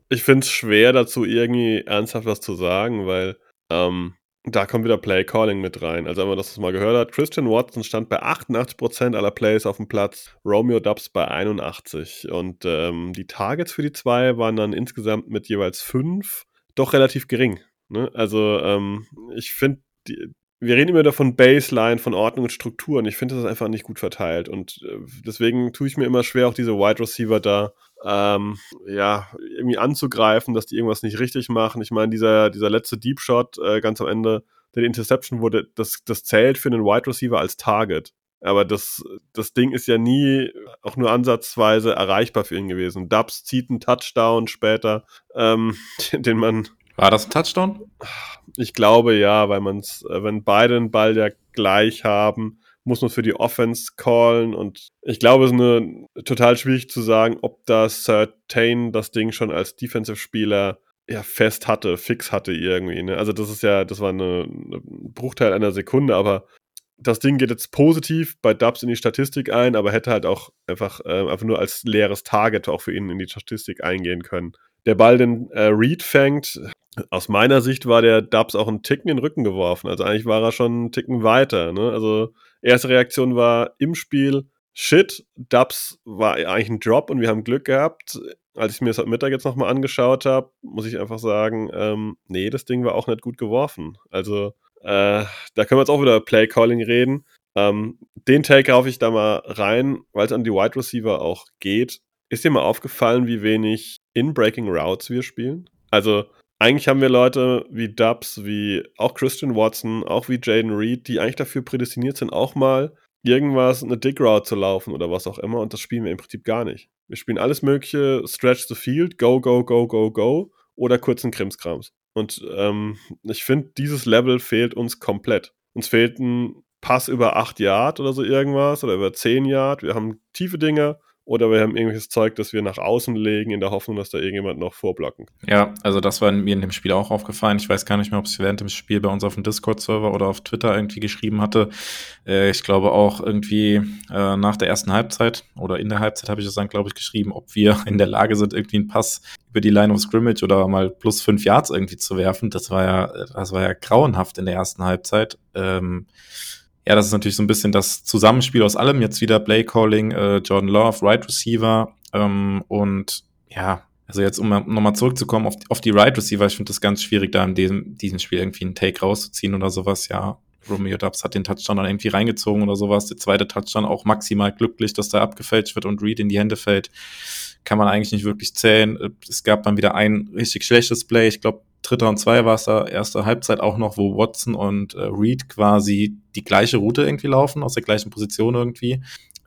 Ich finde es schwer dazu irgendwie ernsthaft was zu sagen, weil ähm, da kommt wieder Play Calling mit rein. Also, wenn man das mal gehört hat, Christian Watson stand bei 88% aller Plays auf dem Platz, Romeo Dubs bei 81. Und ähm, die Targets für die zwei waren dann insgesamt mit jeweils fünf doch relativ gering. Ne? Also, ähm, ich finde, wir reden immer davon Baseline, von Ordnung und Struktur und ich finde das ist einfach nicht gut verteilt. Und äh, deswegen tue ich mir immer schwer, auch diese Wide Receiver da ähm, ja, irgendwie anzugreifen, dass die irgendwas nicht richtig machen. Ich meine, dieser, dieser letzte Deep Shot äh, ganz am Ende, der Interception wurde, das, das zählt für einen Wide Receiver als Target. Aber das, das Ding ist ja nie auch nur ansatzweise erreichbar für ihn gewesen. Dubs zieht einen Touchdown später, ähm, den man. War das ein Touchdown? Ich glaube ja, weil man es, äh, wenn beide den Ball ja gleich haben, muss man für die Offense callen und ich glaube, es ist eine, total schwierig zu sagen, ob das Certain das Ding schon als Defensive-Spieler ja fest hatte, fix hatte irgendwie. Ne? Also das ist ja, das war eine, eine Bruchteil einer Sekunde, aber das Ding geht jetzt positiv bei Dubs in die Statistik ein, aber hätte halt auch einfach, äh, einfach nur als leeres Target auch für ihn in die Statistik eingehen können. Der Ball, den äh, Reed fängt, aus meiner Sicht war der Dubs auch einen Ticken in den Rücken geworfen. Also eigentlich war er schon einen Ticken weiter. Ne? Also erste Reaktion war im Spiel, shit, Dubs war eigentlich ein Drop und wir haben Glück gehabt. Als ich mir das heute Mittag jetzt nochmal angeschaut habe, muss ich einfach sagen, ähm, nee, das Ding war auch nicht gut geworfen. Also äh, da können wir jetzt auch wieder Play Calling reden. Ähm, den Take raufe ich da mal rein, weil es an die Wide Receiver auch geht. Ist dir mal aufgefallen, wie wenig In-Breaking Routes wir spielen? Also eigentlich haben wir Leute wie Dubs, wie auch Christian Watson, auch wie Jaden Reed, die eigentlich dafür prädestiniert sind, auch mal irgendwas, eine Dig Route zu laufen oder was auch immer. Und das spielen wir im Prinzip gar nicht. Wir spielen alles Mögliche, Stretch the Field, Go, Go, Go, Go, Go oder kurzen Krimskrams. Und ähm, ich finde, dieses Level fehlt uns komplett. Uns fehlt ein Pass über 8 Yard oder so irgendwas oder über 10 Yard. Wir haben tiefe Dinge oder wir haben irgendwelches Zeug, das wir nach außen legen, in der Hoffnung, dass da irgendjemand noch vorblocken. Ja, also das war mir in dem Spiel auch aufgefallen. Ich weiß gar nicht mehr, ob es während dem Spiel bei uns auf dem Discord-Server oder auf Twitter irgendwie geschrieben hatte. Äh, ich glaube auch irgendwie äh, nach der ersten Halbzeit oder in der Halbzeit habe ich es dann, glaube ich, geschrieben, ob wir in der Lage sind, irgendwie einen Pass über die Line of Scrimmage oder mal plus fünf Yards irgendwie zu werfen. Das war ja, das war ja grauenhaft in der ersten Halbzeit. Ähm, ja, das ist natürlich so ein bisschen das Zusammenspiel aus allem. Jetzt wieder Play Calling, äh, Jordan Love, Right Receiver ähm, und ja, also jetzt um nochmal zurückzukommen auf, auf die Right Receiver, ich finde das ganz schwierig, da in diesem, diesem Spiel irgendwie einen Take rauszuziehen oder sowas. Ja, Romeo Dubs hat den Touchdown dann irgendwie reingezogen oder sowas. Der zweite Touchdown auch maximal glücklich, dass da abgefälscht wird und Reed in die Hände fällt. Kann man eigentlich nicht wirklich zählen. Es gab dann wieder ein richtig schlechtes Play. Ich glaube, Dritter und Zwei war es da erste Halbzeit auch noch, wo Watson und äh, Reed quasi die gleiche Route irgendwie laufen, aus der gleichen Position irgendwie.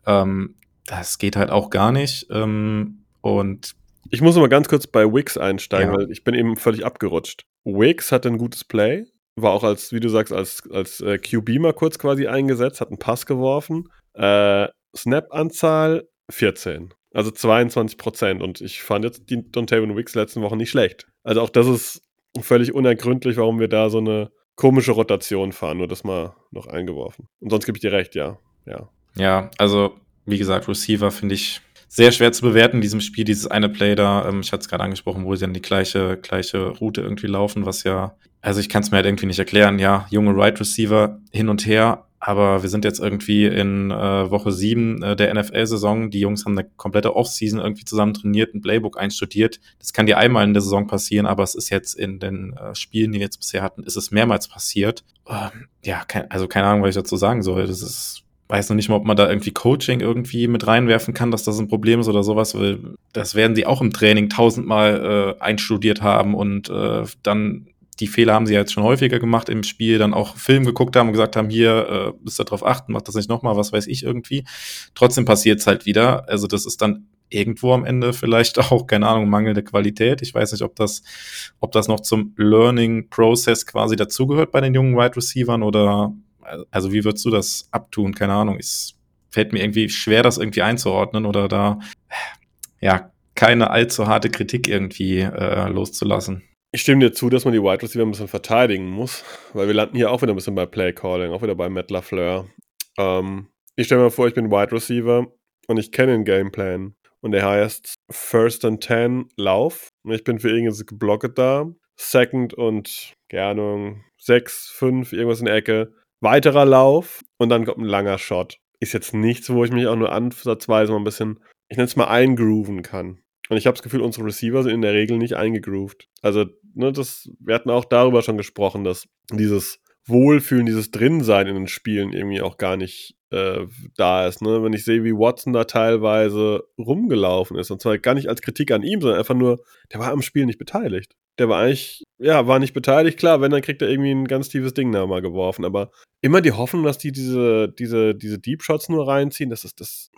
Ähm, das geht halt auch gar nicht. Ähm, und ich muss mal ganz kurz bei Wix einsteigen, ja. weil ich bin eben völlig abgerutscht. Wix hatte ein gutes Play, war auch als, wie du sagst, als, als äh, QB mal kurz quasi eingesetzt, hat einen Pass geworfen. Äh, Snap-Anzahl 14. Also 22 Prozent. Und ich fand jetzt die Dontavon Wicks letzten Wochen nicht schlecht. Also auch das ist völlig unergründlich, warum wir da so eine komische Rotation fahren. Nur das mal noch eingeworfen. Und sonst gebe ich dir recht, ja. Ja, ja also wie gesagt, Receiver finde ich sehr schwer zu bewerten in diesem Spiel. Dieses eine Play da, ähm, ich hatte es gerade angesprochen, wo sie dann die gleiche, gleiche Route irgendwie laufen, was ja, also ich kann es mir halt irgendwie nicht erklären. Ja, junge Right Receiver hin und her, aber wir sind jetzt irgendwie in äh, Woche sieben äh, der NFL-Saison. Die Jungs haben eine komplette Offseason irgendwie zusammen trainiert, ein Playbook einstudiert. Das kann dir einmal in der Saison passieren, aber es ist jetzt in den äh, Spielen, die wir jetzt bisher hatten, ist es mehrmals passiert. Ähm, ja, kein, also keine Ahnung, was ich dazu sagen soll. Das ist, weiß noch nicht mal, ob man da irgendwie Coaching irgendwie mit reinwerfen kann, dass das ein Problem ist oder sowas, weil das werden sie auch im Training tausendmal äh, einstudiert haben und äh, dann die Fehler haben sie jetzt schon häufiger gemacht im Spiel, dann auch Film geguckt haben und gesagt haben, hier, äh, müsst ihr drauf achten, macht das nicht nochmal, was weiß ich irgendwie. Trotzdem passiert es halt wieder. Also das ist dann irgendwo am Ende vielleicht auch, keine Ahnung, mangelnde Qualität. Ich weiß nicht, ob das, ob das noch zum Learning Process quasi dazugehört bei den jungen Wide Receivern oder, also wie würdest du das abtun? Keine Ahnung. Es fällt mir irgendwie schwer, das irgendwie einzuordnen oder da, ja, keine allzu harte Kritik irgendwie äh, loszulassen. Ich stimme dir zu, dass man die Wide Receiver ein bisschen verteidigen muss, weil wir landen hier auch wieder ein bisschen bei Play Calling, auch wieder bei Matt LaFleur. Ähm, ich stelle mir vor, ich bin Wide Receiver und ich kenne den Gameplan und der heißt First and Ten Lauf. Ich bin für irgendwas geblockt da. Second und, keine Ahnung, 6, 5, irgendwas in der Ecke. Weiterer Lauf und dann kommt ein langer Shot. Ist jetzt nichts, wo ich mich auch nur ansatzweise mal ein bisschen, ich nenne es mal eingrooven kann. Und ich habe das Gefühl, unsere Receiver sind in der Regel nicht eingegroovt. Also, ne, das, wir hatten auch darüber schon gesprochen, dass dieses Wohlfühlen, dieses Drinsein in den Spielen irgendwie auch gar nicht äh, da ist. Ne? Wenn ich sehe, wie Watson da teilweise rumgelaufen ist, und zwar gar nicht als Kritik an ihm, sondern einfach nur, der war am Spiel nicht beteiligt. Der war eigentlich, ja, war nicht beteiligt. Klar, wenn, dann kriegt er irgendwie ein ganz tiefes Ding da mal geworfen. Aber immer die Hoffnung, dass die diese, diese, diese Deep Shots nur reinziehen, das ist das.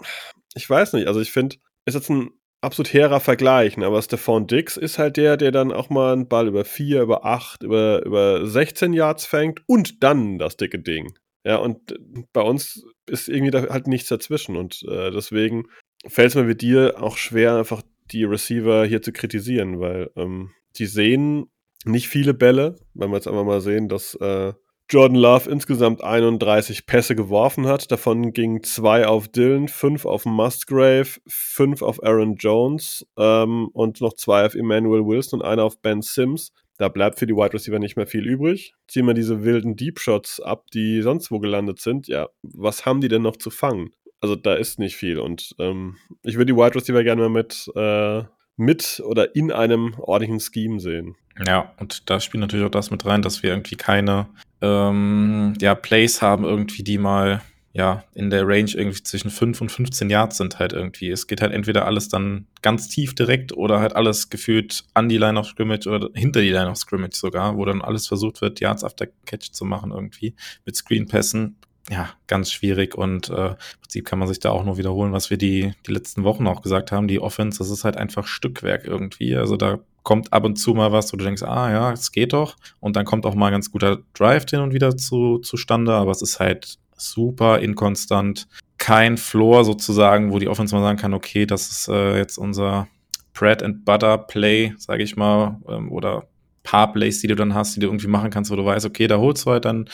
Ich weiß nicht. Also ich finde, ist jetzt ein absolut hehrer Vergleich, ne? aber Stephon Dix ist halt der, der dann auch mal einen Ball über 4, über 8, über, über 16 Yards fängt und dann das dicke Ding. Ja, und bei uns ist irgendwie da halt nichts dazwischen und äh, deswegen fällt es mir wie dir auch schwer, einfach die Receiver hier zu kritisieren, weil ähm, die sehen nicht viele Bälle, wenn wir jetzt einfach mal sehen, dass äh, Jordan Love insgesamt 31 Pässe geworfen hat. Davon gingen zwei auf Dylan, fünf auf Musgrave, fünf auf Aaron Jones ähm, und noch zwei auf Emmanuel Wilson und einer auf Ben Sims. Da bleibt für die Wide Receiver nicht mehr viel übrig. Ziehen wir diese wilden Deep Shots ab, die sonst wo gelandet sind. Ja, was haben die denn noch zu fangen? Also da ist nicht viel. Und ähm, ich würde die Wide Receiver gerne mal mit, äh, mit oder in einem ordentlichen Scheme sehen. Ja, und da spielt natürlich auch das mit rein, dass wir irgendwie keine ähm, ja, Plays haben, irgendwie, die mal ja, in der Range irgendwie zwischen 5 und 15 Yards sind halt irgendwie. Es geht halt entweder alles dann ganz tief direkt oder halt alles gefühlt an die Line of Scrimmage oder hinter die Line of Scrimmage sogar, wo dann alles versucht wird, Yards after Catch zu machen irgendwie mit Screenpässen. Ja, ganz schwierig und äh, im Prinzip kann man sich da auch nur wiederholen, was wir die, die letzten Wochen auch gesagt haben. Die Offense, das ist halt einfach Stückwerk irgendwie. Also da kommt ab und zu mal was, wo du denkst, ah ja, es geht doch. Und dann kommt auch mal ein ganz guter Drive hin und wieder zu, zustande, aber es ist halt super inkonstant. Kein Floor sozusagen, wo die Offense mal sagen kann, okay, das ist äh, jetzt unser Bread and Butter Play, sage ich mal, ähm, oder paar Plays, die du dann hast, die du irgendwie machen kannst, wo du weißt, okay, da holst du halt dann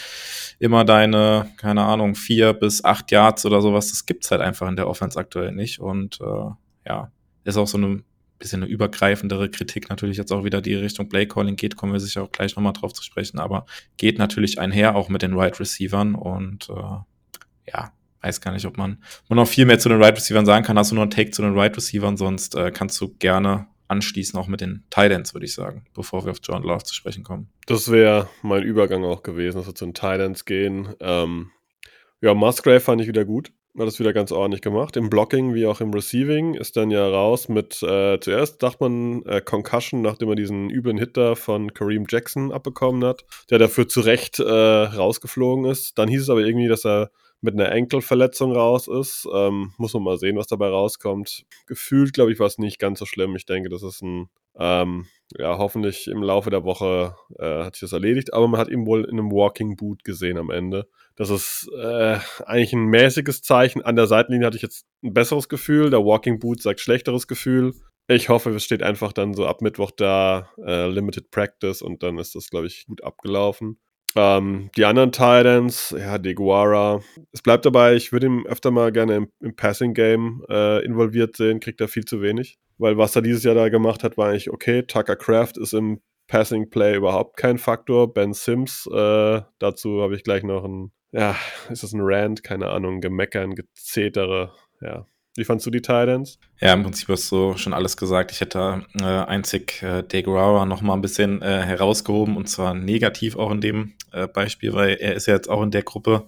immer deine, keine Ahnung, vier bis acht Yards oder sowas. Das gibt's halt einfach in der Offense aktuell nicht. Und äh, ja, ist auch so eine bisschen eine übergreifendere Kritik natürlich jetzt auch wieder die Richtung Play Calling geht, kommen wir sicher auch gleich nochmal drauf zu sprechen, aber geht natürlich einher auch mit den Right Receivern und äh, ja, weiß gar nicht, ob man, man noch viel mehr zu den Right Receivern sagen kann. Hast du nur einen Take zu den Right Receivern, sonst äh, kannst du gerne anschließen, auch mit den Titans, würde ich sagen, bevor wir auf John Love zu sprechen kommen. Das wäre mein Übergang auch gewesen, dass wir zu den Titans gehen. Ähm, ja, Musgrave fand ich wieder gut hat das wieder ganz ordentlich gemacht. Im Blocking wie auch im Receiving ist dann ja raus mit, äh, zuerst dachte man äh, Concussion, nachdem er diesen üblen Hitter von Kareem Jackson abbekommen hat, der dafür zu Recht äh, rausgeflogen ist. Dann hieß es aber irgendwie, dass er mit einer Enkelverletzung raus ist. Ähm, muss man mal sehen, was dabei rauskommt. Gefühlt, glaube ich, war es nicht ganz so schlimm. Ich denke, das ist ein, ähm, ja, hoffentlich im Laufe der Woche äh, hat sich das erledigt, aber man hat ihn wohl in einem Walking Boot gesehen am Ende. Das ist äh, eigentlich ein mäßiges Zeichen. An der Seitenlinie hatte ich jetzt ein besseres Gefühl. Der Walking Boot sagt schlechteres Gefühl. Ich hoffe, es steht einfach dann so ab Mittwoch da, äh, Limited Practice und dann ist das, glaube ich, gut abgelaufen. Ähm, die anderen Titans, ja, Deguara. Es bleibt dabei, ich würde ihn öfter mal gerne im, im Passing-Game äh, involviert sehen, kriegt er viel zu wenig. Weil was er dieses Jahr da gemacht hat, war eigentlich okay. Tucker Craft ist im Passing Play überhaupt kein Faktor. Ben Sims, äh, dazu habe ich gleich noch ein, ja, ist das ein Rant? Keine Ahnung, Gemeckern, Gezetere, ja. Wie fandst du die Titans? Ja, im Prinzip hast du schon alles gesagt. Ich hätte äh, einzig äh, Deguara noch mal ein bisschen äh, herausgehoben und zwar negativ auch in dem äh, Beispiel, weil er ist ja jetzt auch in der Gruppe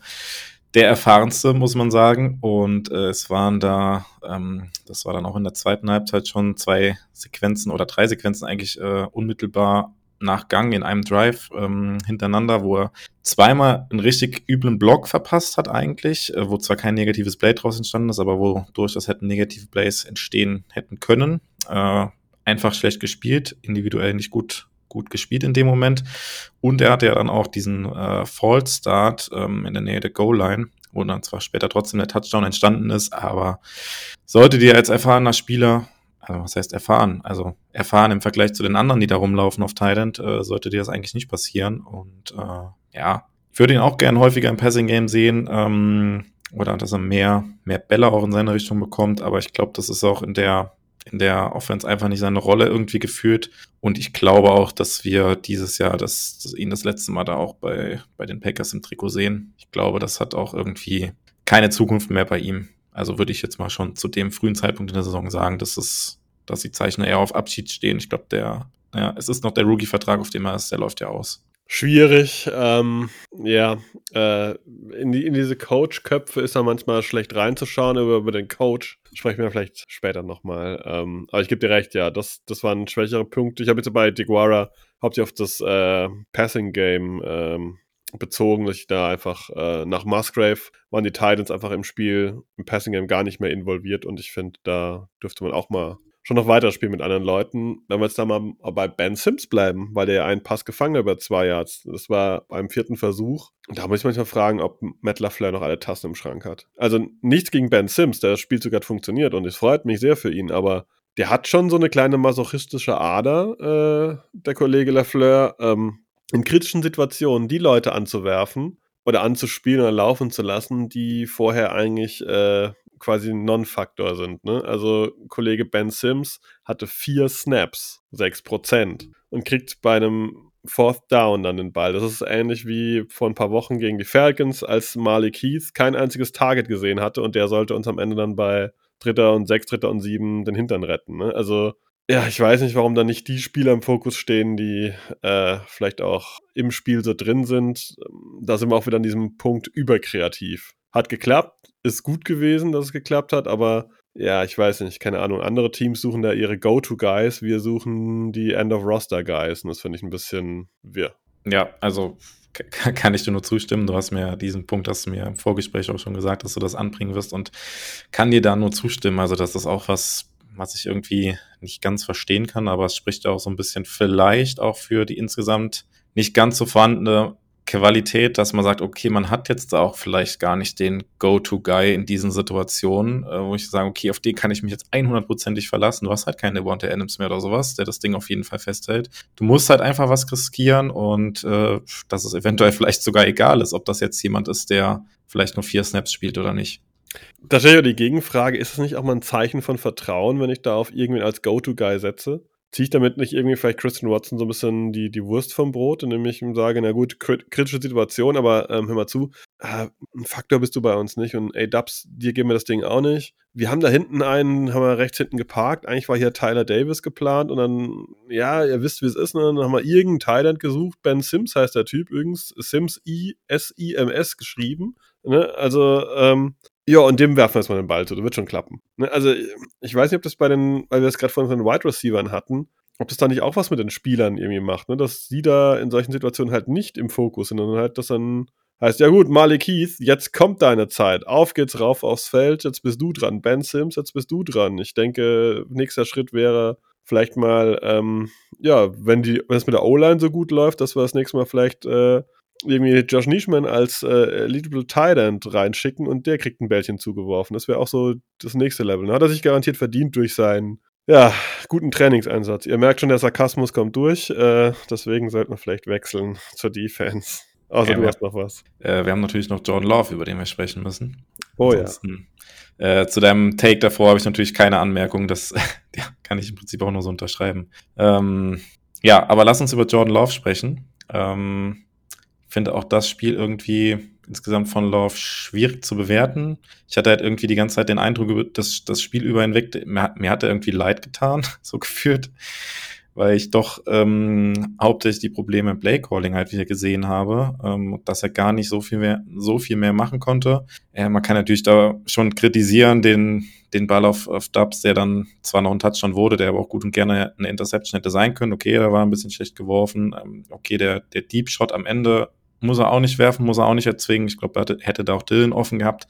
der erfahrenste, muss man sagen. Und äh, es waren da, ähm, das war dann auch in der zweiten Halbzeit schon zwei Sequenzen oder drei Sequenzen eigentlich äh, unmittelbar nach Gang in einem Drive ähm, hintereinander, wo er zweimal einen richtig üblen Block verpasst hat eigentlich, äh, wo zwar kein negatives Play draus entstanden ist, aber wo durch das hätten negative Plays entstehen hätten können. Äh, einfach schlecht gespielt, individuell nicht gut gut gespielt in dem Moment. Und er hatte ja dann auch diesen äh, False Start ähm, in der Nähe der Goal-Line, wo dann zwar später trotzdem der Touchdown entstanden ist, aber sollte dir als erfahrener Spieler, was heißt erfahren, also erfahren im Vergleich zu den anderen, die da rumlaufen auf Thailand, äh, sollte dir das eigentlich nicht passieren. Und äh, ja, ich würde ihn auch gern häufiger im Passing-Game sehen. Ähm, oder dass er mehr, mehr Bälle auch in seine Richtung bekommt, aber ich glaube, das ist auch in der in der Offense einfach nicht seine Rolle irgendwie geführt. Und ich glaube auch, dass wir dieses Jahr das, das ihn das letzte Mal da auch bei, bei den Packers im Trikot sehen. Ich glaube, das hat auch irgendwie keine Zukunft mehr bei ihm. Also würde ich jetzt mal schon zu dem frühen Zeitpunkt in der Saison sagen, dass es, dass die Zeichen eher auf Abschied stehen. Ich glaube, der, ja, es ist noch der Rookie-Vertrag, auf dem er ist, der läuft ja aus. Schwierig, ähm, ja, äh, in, die, in diese Coach-Köpfe ist da manchmal schlecht reinzuschauen, aber über den Coach sprechen wir vielleicht später nochmal. Ähm, aber ich gebe dir recht, ja, das, das waren schwächere Punkte. Ich habe jetzt bei DeGuara hauptsächlich auf das äh, Passing-Game ähm, bezogen, dass ich da einfach äh, nach Musgrave waren die Titans einfach im Spiel, im Passing-Game gar nicht mehr involviert und ich finde, da dürfte man auch mal schon noch weiterspielen mit anderen Leuten. Wenn wir jetzt da mal bei Ben Sims bleiben, weil der ja einen Pass gefangen hat über zwei Yards. Das war beim vierten Versuch. Und da muss ich manchmal fragen, ob Matt LaFleur noch alle Tasten im Schrank hat. Also nichts gegen Ben Sims, der Spielzug hat funktioniert und es freut mich sehr für ihn, aber der hat schon so eine kleine masochistische Ader, äh, der Kollege LaFleur, ähm, in kritischen Situationen die Leute anzuwerfen oder anzuspielen oder laufen zu lassen, die vorher eigentlich äh, quasi ein Non-Faktor sind. Ne? Also Kollege Ben Sims hatte vier Snaps, sechs Prozent und kriegt bei einem Fourth Down dann den Ball. Das ist ähnlich wie vor ein paar Wochen gegen die Falcons, als Malik Heath kein einziges Target gesehen hatte und der sollte uns am Ende dann bei Dritter und Sechs, Dritter und Sieben den Hintern retten. Ne? Also ja, ich weiß nicht, warum da nicht die Spieler im Fokus stehen, die äh, vielleicht auch im Spiel so drin sind. Da sind wir auch wieder an diesem Punkt überkreativ. Hat geklappt, ist gut gewesen, dass es geklappt hat, aber ja, ich weiß nicht, keine Ahnung. Andere Teams suchen da ihre Go-To-Guys, wir suchen die End-of-Roster-Guys und das finde ich ein bisschen wirr. Ja, also kann ich dir nur zustimmen. Du hast mir diesen Punkt, hast du mir im Vorgespräch auch schon gesagt, dass du das anbringen wirst und kann dir da nur zustimmen. Also, das ist auch was, was ich irgendwie nicht ganz verstehen kann, aber es spricht auch so ein bisschen vielleicht auch für die insgesamt nicht ganz so vorhandene Qualität, dass man sagt, okay, man hat jetzt auch vielleicht gar nicht den Go-To-Guy in diesen Situationen, äh, wo ich sage, okay, auf den kann ich mich jetzt 100%ig verlassen. Du hast halt keine Devonta Adams mehr oder sowas, der das Ding auf jeden Fall festhält. Du musst halt einfach was riskieren und äh, dass es eventuell vielleicht sogar egal ist, ob das jetzt jemand ist, der vielleicht nur vier Snaps spielt oder nicht. Da stellt ja die Gegenfrage, ist es nicht auch mal ein Zeichen von Vertrauen, wenn ich da auf irgendwen als Go-To-Guy setze? Ziehe ich damit nicht irgendwie vielleicht Christian Watson so ein bisschen die, die Wurst vom Brot, indem ich ihm sage, na gut, kritische Situation, aber ähm, hör mal zu, äh, ein Faktor bist du bei uns nicht und ey, Dubs, dir geben wir das Ding auch nicht. Wir haben da hinten einen, haben wir rechts hinten geparkt, eigentlich war hier Tyler Davis geplant und dann, ja, ihr wisst, wie es ist, ne? dann haben wir irgendeinen Thailand gesucht, Ben Sims heißt der Typ übrigens, Sims I-S-I-M-S geschrieben, ne? also, ähm, ja, und dem werfen wir jetzt mal den Ball zu, das wird schon klappen. Ne? Also, ich weiß nicht, ob das bei den, weil wir es gerade von den Wide Receivern hatten, ob das da nicht auch was mit den Spielern irgendwie macht, ne? dass sie da in solchen Situationen halt nicht im Fokus sind, sondern halt, dass dann heißt, ja gut, Malik Heath, jetzt kommt deine Zeit. Auf geht's rauf aufs Feld, jetzt bist du dran. Ben Sims, jetzt bist du dran. Ich denke, nächster Schritt wäre vielleicht mal, ähm, ja, wenn die, wenn es mit der O-Line so gut läuft, dass wir das nächste Mal vielleicht äh, irgendwie Josh Nischman als äh, Elitable End reinschicken und der kriegt ein Bällchen zugeworfen. Das wäre auch so das nächste Level. Da hat er sich garantiert verdient durch seinen ja, guten Trainingseinsatz. Ihr merkt schon, der Sarkasmus kommt durch. Äh, deswegen sollte man vielleicht wechseln zur Defense. Außer ja, du hast noch was. Äh, wir haben natürlich noch Jordan Love, über den wir sprechen müssen. Oh Ansonsten, ja. Äh, zu deinem Take davor habe ich natürlich keine Anmerkung. Das ja, kann ich im Prinzip auch nur so unterschreiben. Ähm, ja, aber lass uns über Jordan Love sprechen. Ähm, finde auch das Spiel irgendwie insgesamt von Love schwierig zu bewerten. Ich hatte halt irgendwie die ganze Zeit den Eindruck, dass das Spiel über hinweg, mir, mir hat er irgendwie leid getan, so geführt, weil ich doch ähm, hauptsächlich die Probleme im Playcalling halt wieder gesehen habe, ähm, dass er gar nicht so viel mehr, so viel mehr machen konnte. Äh, man kann natürlich da schon kritisieren, den, den Ball auf, auf Dubs, der dann zwar noch ein Touchdown wurde, der aber auch gut und gerne eine Interception hätte sein können. Okay, da war ein bisschen schlecht geworfen. Ähm, okay, der, der Deep Shot am Ende muss er auch nicht werfen, muss er auch nicht erzwingen. Ich glaube, er hätte da auch Dylan offen gehabt.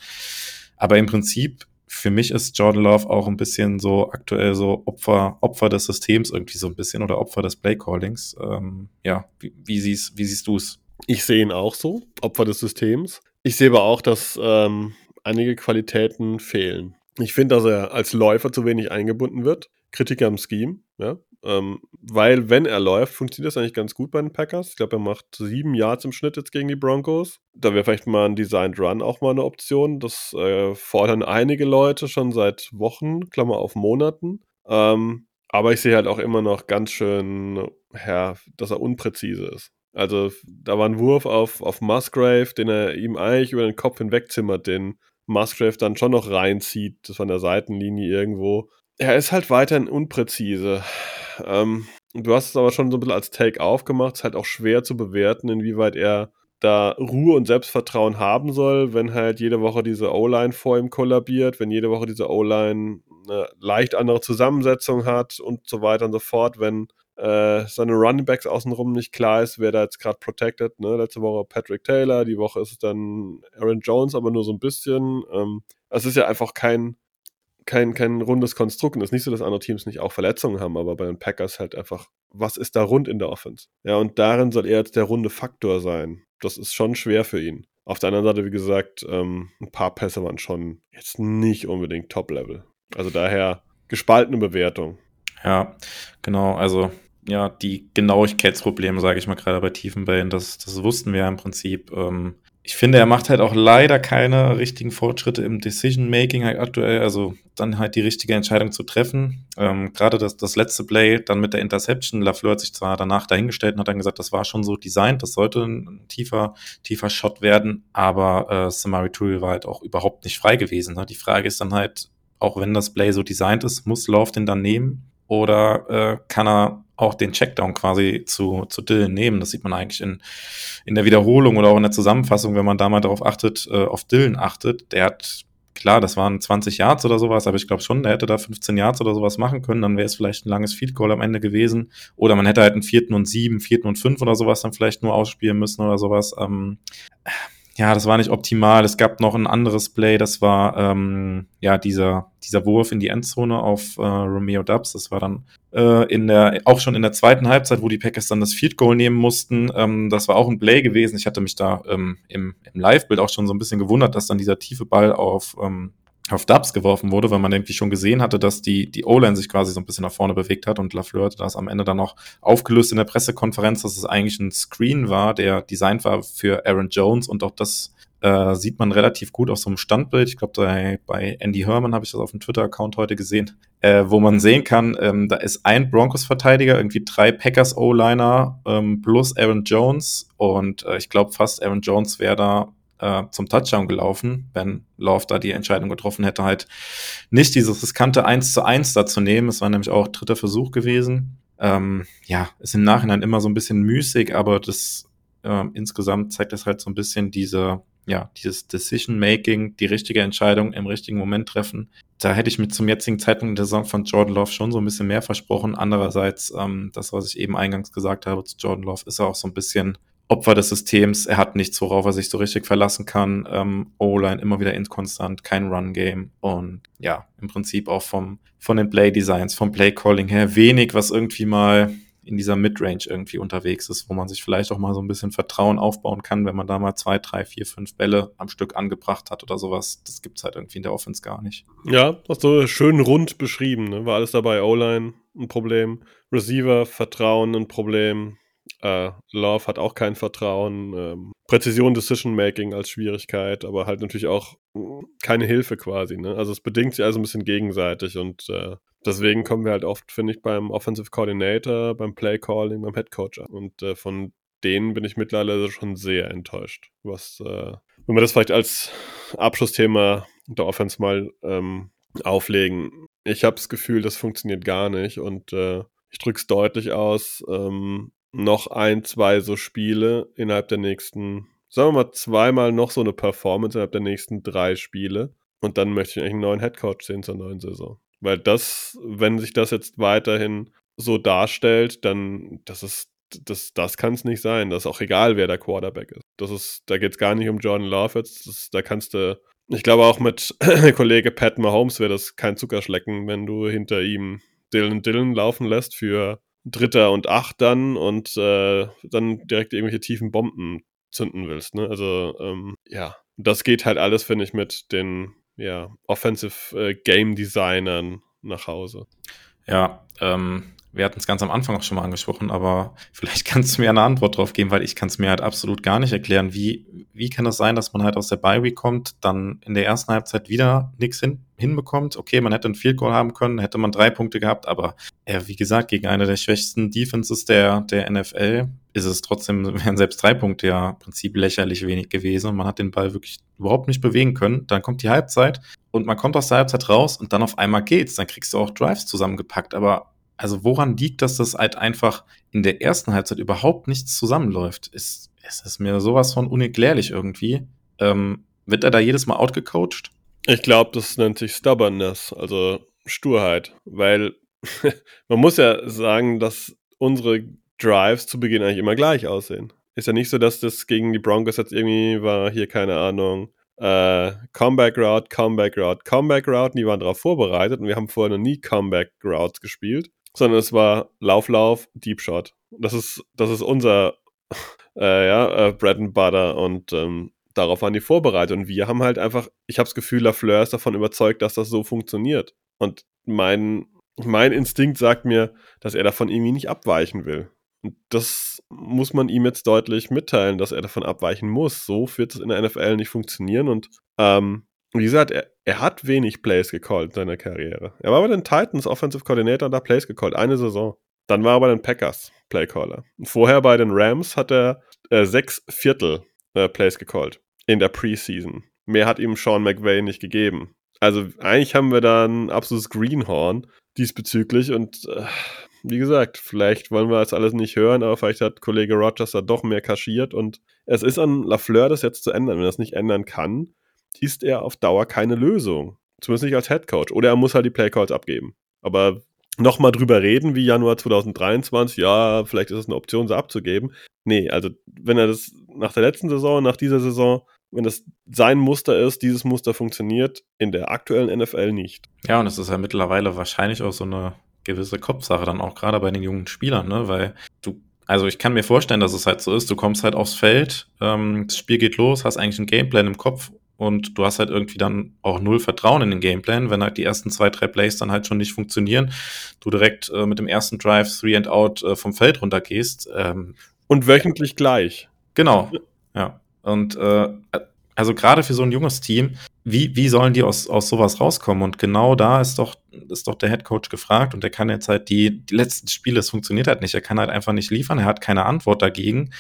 Aber im Prinzip, für mich ist Jordan Love auch ein bisschen so aktuell so Opfer, Opfer des Systems irgendwie so ein bisschen oder Opfer des Playcallings. Ähm, ja, wie, wie, siehst, wie siehst du es? Ich sehe ihn auch so, Opfer des Systems. Ich sehe aber auch, dass ähm, einige Qualitäten fehlen. Ich finde, dass er als Läufer zu wenig eingebunden wird. Kritiker am Scheme, ja. Ähm, weil, wenn er läuft, funktioniert das eigentlich ganz gut bei den Packers. Ich glaube, er macht sieben Yards im Schnitt jetzt gegen die Broncos. Da wäre vielleicht mal ein Designed Run auch mal eine Option. Das äh, fordern einige Leute schon seit Wochen, Klammer auf Monaten. Ähm, aber ich sehe halt auch immer noch ganz schön, ja, dass er unpräzise ist. Also da war ein Wurf auf, auf Musgrave, den er ihm eigentlich über den Kopf hinwegzimmert, den Musgrave dann schon noch reinzieht, das von der Seitenlinie irgendwo. Er ist halt weiterhin unpräzise. Ähm, du hast es aber schon so ein bisschen als Take aufgemacht. Es ist halt auch schwer zu bewerten, inwieweit er da Ruhe und Selbstvertrauen haben soll, wenn halt jede Woche diese O-Line vor ihm kollabiert, wenn jede Woche diese O-Line eine leicht andere Zusammensetzung hat und so weiter und so fort, wenn äh, seine Runningbacks außenrum nicht klar ist, wer da jetzt gerade protected. Ne? Letzte Woche Patrick Taylor, die Woche ist es dann Aaron Jones, aber nur so ein bisschen. Ähm, es ist ja einfach kein, kein, kein rundes Konstrukt. Und es ist nicht so, dass andere Teams nicht auch Verletzungen haben, aber bei den Packers halt einfach, was ist da rund in der Offense? Ja, und darin soll er jetzt der runde Faktor sein. Das ist schon schwer für ihn. Auf der anderen Seite, wie gesagt, ähm, ein paar Pässe waren schon jetzt nicht unbedingt Top-Level. Also daher gespaltene Bewertung. Ja, genau. Also ja, die Genauigkeitsprobleme, sage ich mal, gerade bei Tiefenbällen, das, das wussten wir ja im Prinzip. Ähm, ich finde, er macht halt auch leider keine richtigen Fortschritte im Decision-Making halt aktuell, also dann halt die richtige Entscheidung zu treffen. Ähm, Gerade das, das letzte Play, dann mit der Interception, Lafleur hat sich zwar danach dahingestellt und hat dann gesagt, das war schon so designt, das sollte ein tiefer, tiefer Shot werden, aber äh, Samari Tool war halt auch überhaupt nicht frei gewesen. Ne? Die Frage ist dann halt, auch wenn das Play so designt ist, muss Love den dann nehmen? Oder äh, kann er auch den Checkdown quasi zu, zu Dylan nehmen? Das sieht man eigentlich in, in der Wiederholung oder auch in der Zusammenfassung, wenn man da mal darauf achtet, äh, auf Dylan achtet. Der hat, klar, das waren 20 Yards oder sowas, aber ich glaube schon, der hätte da 15 Yards oder sowas machen können, dann wäre es vielleicht ein langes Field Goal am Ende gewesen. Oder man hätte halt einen vierten und sieben, vierten und fünf oder sowas dann vielleicht nur ausspielen müssen oder sowas. Ähm, ja, das war nicht optimal. Es gab noch ein anderes Play, das war ähm, ja dieser, dieser Wurf in die Endzone auf äh, Romeo Dubs. Das war dann äh, in der, auch schon in der zweiten Halbzeit, wo die Packers dann das Field Goal nehmen mussten. Ähm, das war auch ein Play gewesen. Ich hatte mich da ähm, im, im Live-Bild auch schon so ein bisschen gewundert, dass dann dieser tiefe Ball auf ähm, auf Dubs geworfen wurde, weil man irgendwie schon gesehen hatte, dass die, die O-Line sich quasi so ein bisschen nach vorne bewegt hat und Lafleur hat das am Ende dann noch aufgelöst in der Pressekonferenz, dass es eigentlich ein Screen war, der designt war für Aaron Jones und auch das äh, sieht man relativ gut auf so einem Standbild. Ich glaube, bei, bei Andy Herman habe ich das auf dem Twitter-Account heute gesehen, äh, wo man sehen kann, ähm, da ist ein Broncos-Verteidiger, irgendwie drei Packers-O-Liner ähm, plus Aaron Jones und äh, ich glaube fast Aaron Jones wäre da äh, zum Touchdown gelaufen, wenn Love da die Entscheidung getroffen hätte, halt nicht dieses riskante 1 zu 1 da zu nehmen. Es war nämlich auch dritter Versuch gewesen. Ähm, ja, ist im Nachhinein immer so ein bisschen müßig, aber das äh, insgesamt zeigt das halt so ein bisschen diese, ja, dieses Decision-Making, die richtige Entscheidung im richtigen Moment treffen. Da hätte ich mir zum jetzigen Zeitpunkt der Saison von Jordan Love schon so ein bisschen mehr versprochen. Andererseits, ähm, das, was ich eben eingangs gesagt habe zu Jordan Love, ist er auch so ein bisschen Opfer des Systems. Er hat nichts, worauf er sich so richtig verlassen kann. Ähm, O-Line immer wieder inkonstant, kein Run-Game und ja, im Prinzip auch vom, von den Play-Designs, vom Play-Calling her wenig, was irgendwie mal in dieser Midrange irgendwie unterwegs ist, wo man sich vielleicht auch mal so ein bisschen Vertrauen aufbauen kann, wenn man da mal zwei, drei, vier, fünf Bälle am Stück angebracht hat oder sowas. Das gibt's halt irgendwie in der Offense gar nicht. Ja, hast du schön rund beschrieben. Ne? War alles dabei. O-Line ein Problem, Receiver Vertrauen ein Problem, äh, Love hat auch kein Vertrauen. Ähm, Präzision Decision Making als Schwierigkeit, aber halt natürlich auch mm, keine Hilfe quasi. Ne? Also es bedingt sich also ein bisschen gegenseitig und äh, deswegen kommen wir halt oft, finde ich, beim Offensive Coordinator, beim Play Calling, beim Head Coach. Und äh, von denen bin ich mittlerweile schon sehr enttäuscht. Was, äh, wenn wir das vielleicht als Abschlussthema der Offense mal ähm, auflegen. Ich habe das Gefühl, das funktioniert gar nicht und äh, ich drücke es deutlich aus. Ähm, noch ein, zwei so Spiele innerhalb der nächsten, sagen wir mal, zweimal noch so eine Performance innerhalb der nächsten drei Spiele. Und dann möchte ich eigentlich einen neuen Headcoach sehen zur neuen Saison. Weil das, wenn sich das jetzt weiterhin so darstellt, dann, das ist, das, das kann es nicht sein. Das ist auch egal, wer der Quarterback ist. Das ist, da geht es gar nicht um Jordan Love jetzt. Das, da kannst du, ich glaube auch mit Kollege Pat Mahomes wäre das kein Zuckerschlecken, wenn du hinter ihm Dylan Dylan laufen lässt für Dritter und Acht dann und äh, dann direkt irgendwelche tiefen Bomben zünden willst. Ne? Also ähm, ja, das geht halt alles, finde ich, mit den ja, Offensive äh, Game Designern nach Hause. Ja, ähm, wir hatten es ganz am Anfang auch schon mal angesprochen, aber vielleicht kannst du mir eine Antwort drauf geben, weil ich kann es mir halt absolut gar nicht erklären, wie, wie kann das sein, dass man halt aus der Bye Week kommt, dann in der ersten Halbzeit wieder nichts hin, hinbekommt? Okay, man hätte einen Field Goal haben können, hätte man drei Punkte gehabt, aber ja, wie gesagt, gegen eine der schwächsten Defenses der, der NFL ist es trotzdem, wären selbst drei Punkte ja im Prinzip lächerlich wenig gewesen und man hat den Ball wirklich überhaupt nicht bewegen können. Dann kommt die Halbzeit und man kommt aus der Halbzeit raus und dann auf einmal geht's. Dann kriegst du auch Drives zusammengepackt, aber also woran liegt, dass das halt einfach in der ersten Halbzeit überhaupt nichts zusammenläuft? Ist, ist es mir sowas von unerklärlich irgendwie. Ähm, wird er da jedes Mal outgecoacht? Ich glaube, das nennt sich Stubbornness, also Sturheit, weil man muss ja sagen, dass unsere Drives zu Beginn eigentlich immer gleich aussehen. Ist ja nicht so, dass das gegen die Broncos jetzt irgendwie war, hier keine Ahnung, äh, Comeback Route, Comeback Route, Comeback Route, die waren darauf vorbereitet und wir haben vorher noch nie Comeback Routes gespielt, sondern es war Lauf, Lauf, Deep Shot. Das ist, das ist unser äh, ja, äh, Bread and Butter und ähm, darauf waren die vorbereitet. Und wir haben halt einfach, ich habe das Gefühl, Lafleur ist davon überzeugt, dass das so funktioniert. Und mein, mein Instinkt sagt mir, dass er davon irgendwie nicht abweichen will. Und das muss man ihm jetzt deutlich mitteilen, dass er davon abweichen muss. So wird es in der NFL nicht funktionieren. Und ähm, wie gesagt, er, er hat wenig Plays gecallt in seiner Karriere. Er war bei den Titans Offensive Coordinator und hat Plays gecallt, eine Saison. Dann war er bei den Packers Playcaller. Vorher bei den Rams hat er äh, sechs Viertel äh, Plays gecallt in der Preseason. Mehr hat ihm Sean McVay nicht gegeben. Also eigentlich haben wir da ein absolutes Greenhorn diesbezüglich und äh, wie gesagt, vielleicht wollen wir das alles nicht hören, aber vielleicht hat Kollege Rogers da doch mehr kaschiert und es ist an Lafleur, das jetzt zu ändern. Wenn er das nicht ändern kann, ist er auf Dauer keine Lösung. Zumindest nicht als Head Coach. Oder er muss halt die Playcalls abgeben. Aber nochmal drüber reden, wie Januar 2023, ja, vielleicht ist es eine Option, sie abzugeben. Nee, also wenn er das nach der letzten Saison, nach dieser Saison, wenn das sein Muster ist, dieses Muster funktioniert, in der aktuellen NFL nicht. Ja, und es ist ja mittlerweile wahrscheinlich auch so eine gewisse Kopfsache dann auch gerade bei den jungen Spielern, ne? Weil du, also ich kann mir vorstellen, dass es halt so ist, du kommst halt aufs Feld, ähm, das Spiel geht los, hast eigentlich einen Gameplan im Kopf und du hast halt irgendwie dann auch null Vertrauen in den Gameplan, wenn halt die ersten zwei, drei Plays dann halt schon nicht funktionieren, du direkt äh, mit dem ersten Drive Three and Out äh, vom Feld runtergehst. Ähm, und wöchentlich gleich. Genau, ja. Und äh, also gerade für so ein junges Team, wie, wie sollen die aus, aus sowas rauskommen? Und genau da ist doch, ist doch der Head Coach gefragt und der kann jetzt halt die, die letzten Spiele, es funktioniert halt nicht. Er kann halt einfach nicht liefern, er hat keine Antwort dagegen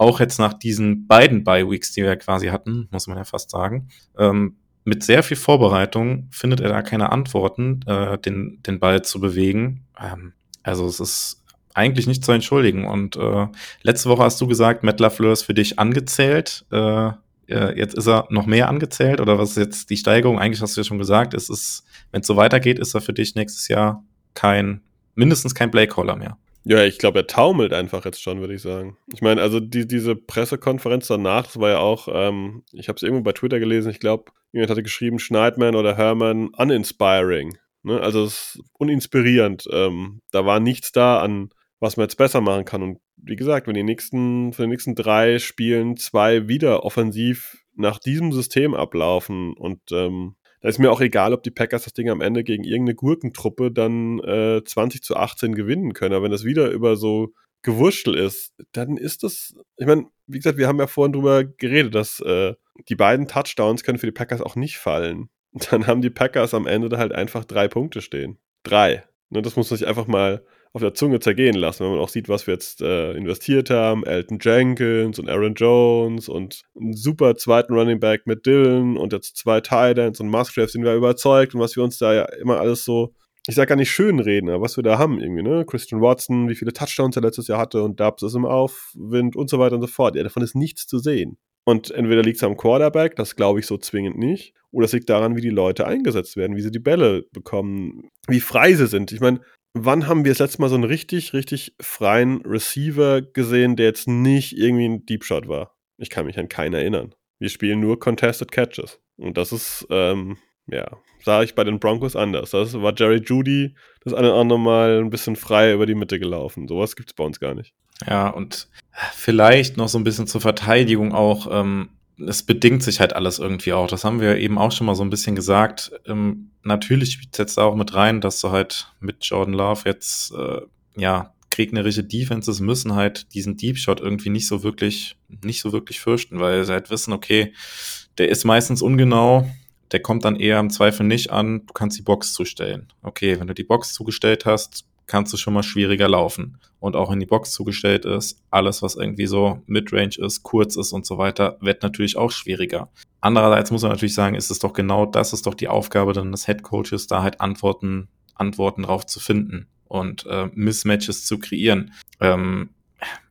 auch jetzt nach diesen beiden Bye-Weeks, die wir quasi hatten, muss man ja fast sagen, ähm, mit sehr viel Vorbereitung findet er da keine Antworten, äh, den, den Ball zu bewegen. Ähm, also es ist eigentlich nicht zu entschuldigen. Und äh, letzte Woche hast du gesagt, Matt LaFleur ist für dich angezählt. Äh, äh jetzt ist er noch mehr angezählt oder was ist jetzt die Steigerung? Eigentlich hast du ja schon gesagt, es ist, wenn es so weitergeht, ist er für dich nächstes Jahr kein, mindestens kein Playcaller mehr. Ja, ich glaube, er taumelt einfach jetzt schon, würde ich sagen. Ich meine, also die, diese Pressekonferenz danach, das war ja auch, ähm, ich habe es irgendwo bei Twitter gelesen, ich glaube, jemand hatte geschrieben, Schneidman oder Herman uninspiring. Ne? Also uninspirierend. Ähm, da war nichts da an, was man jetzt besser machen kann. Und wie gesagt, wenn die nächsten, für die nächsten drei Spielen zwei wieder offensiv nach diesem System ablaufen und ähm, da ist mir auch egal, ob die Packers das Ding am Ende gegen irgendeine Gurkentruppe dann äh, 20 zu 18 gewinnen können. Aber wenn das wieder über so Gewurschtel ist, dann ist das, ich meine, wie gesagt, wir haben ja vorhin drüber geredet, dass äh, die beiden Touchdowns können für die Packers auch nicht fallen. Dann haben die Packers am Ende da halt einfach drei Punkte stehen. Drei. Ne, das muss man sich einfach mal auf der Zunge zergehen lassen, wenn man auch sieht, was wir jetzt äh, investiert haben. Elton Jenkins und Aaron Jones und einen super zweiten Running Back mit Dylan und jetzt zwei Titans und Musgrave sind wir überzeugt und was wir uns da ja immer alles so, ich sag gar nicht schön reden, aber was wir da haben irgendwie, ne? Christian Watson, wie viele Touchdowns er letztes Jahr hatte und Dubs ist im Aufwind und so weiter und so fort. Ja, davon ist nichts zu sehen. Und entweder liegt es am Quarterback, das glaube ich so zwingend nicht, oder es liegt daran, wie die Leute eingesetzt werden, wie sie die Bälle bekommen, wie frei sie sind. Ich meine, wann haben wir das letzte Mal so einen richtig, richtig freien Receiver gesehen, der jetzt nicht irgendwie ein Deep Shot war? Ich kann mich an keinen erinnern. Wir spielen nur Contested Catches. Und das ist, ähm, ja, sah ich bei den Broncos anders. Das war Jerry Judy das eine oder andere Mal ein bisschen frei über die Mitte gelaufen. Sowas gibt es bei uns gar nicht. Ja, und vielleicht noch so ein bisschen zur Verteidigung auch. Ähm, es bedingt sich halt alles irgendwie auch. Das haben wir eben auch schon mal so ein bisschen gesagt. Ähm, natürlich es jetzt auch mit rein, dass du halt mit Jordan Love jetzt, äh, ja, gegnerische Defenses müssen halt diesen Deep Shot irgendwie nicht so wirklich, nicht so wirklich fürchten, weil sie halt wissen, okay, der ist meistens ungenau, der kommt dann eher im Zweifel nicht an, du kannst die Box zustellen. Okay, wenn du die Box zugestellt hast, kannst du schon mal schwieriger laufen. Und auch wenn die Box zugestellt ist, alles, was irgendwie so Midrange ist, kurz ist und so weiter, wird natürlich auch schwieriger. Andererseits muss man natürlich sagen, ist es doch genau das ist doch die Aufgabe dann des Head Coaches, da halt Antworten, Antworten drauf zu finden und äh, Mismatches zu kreieren. Ähm,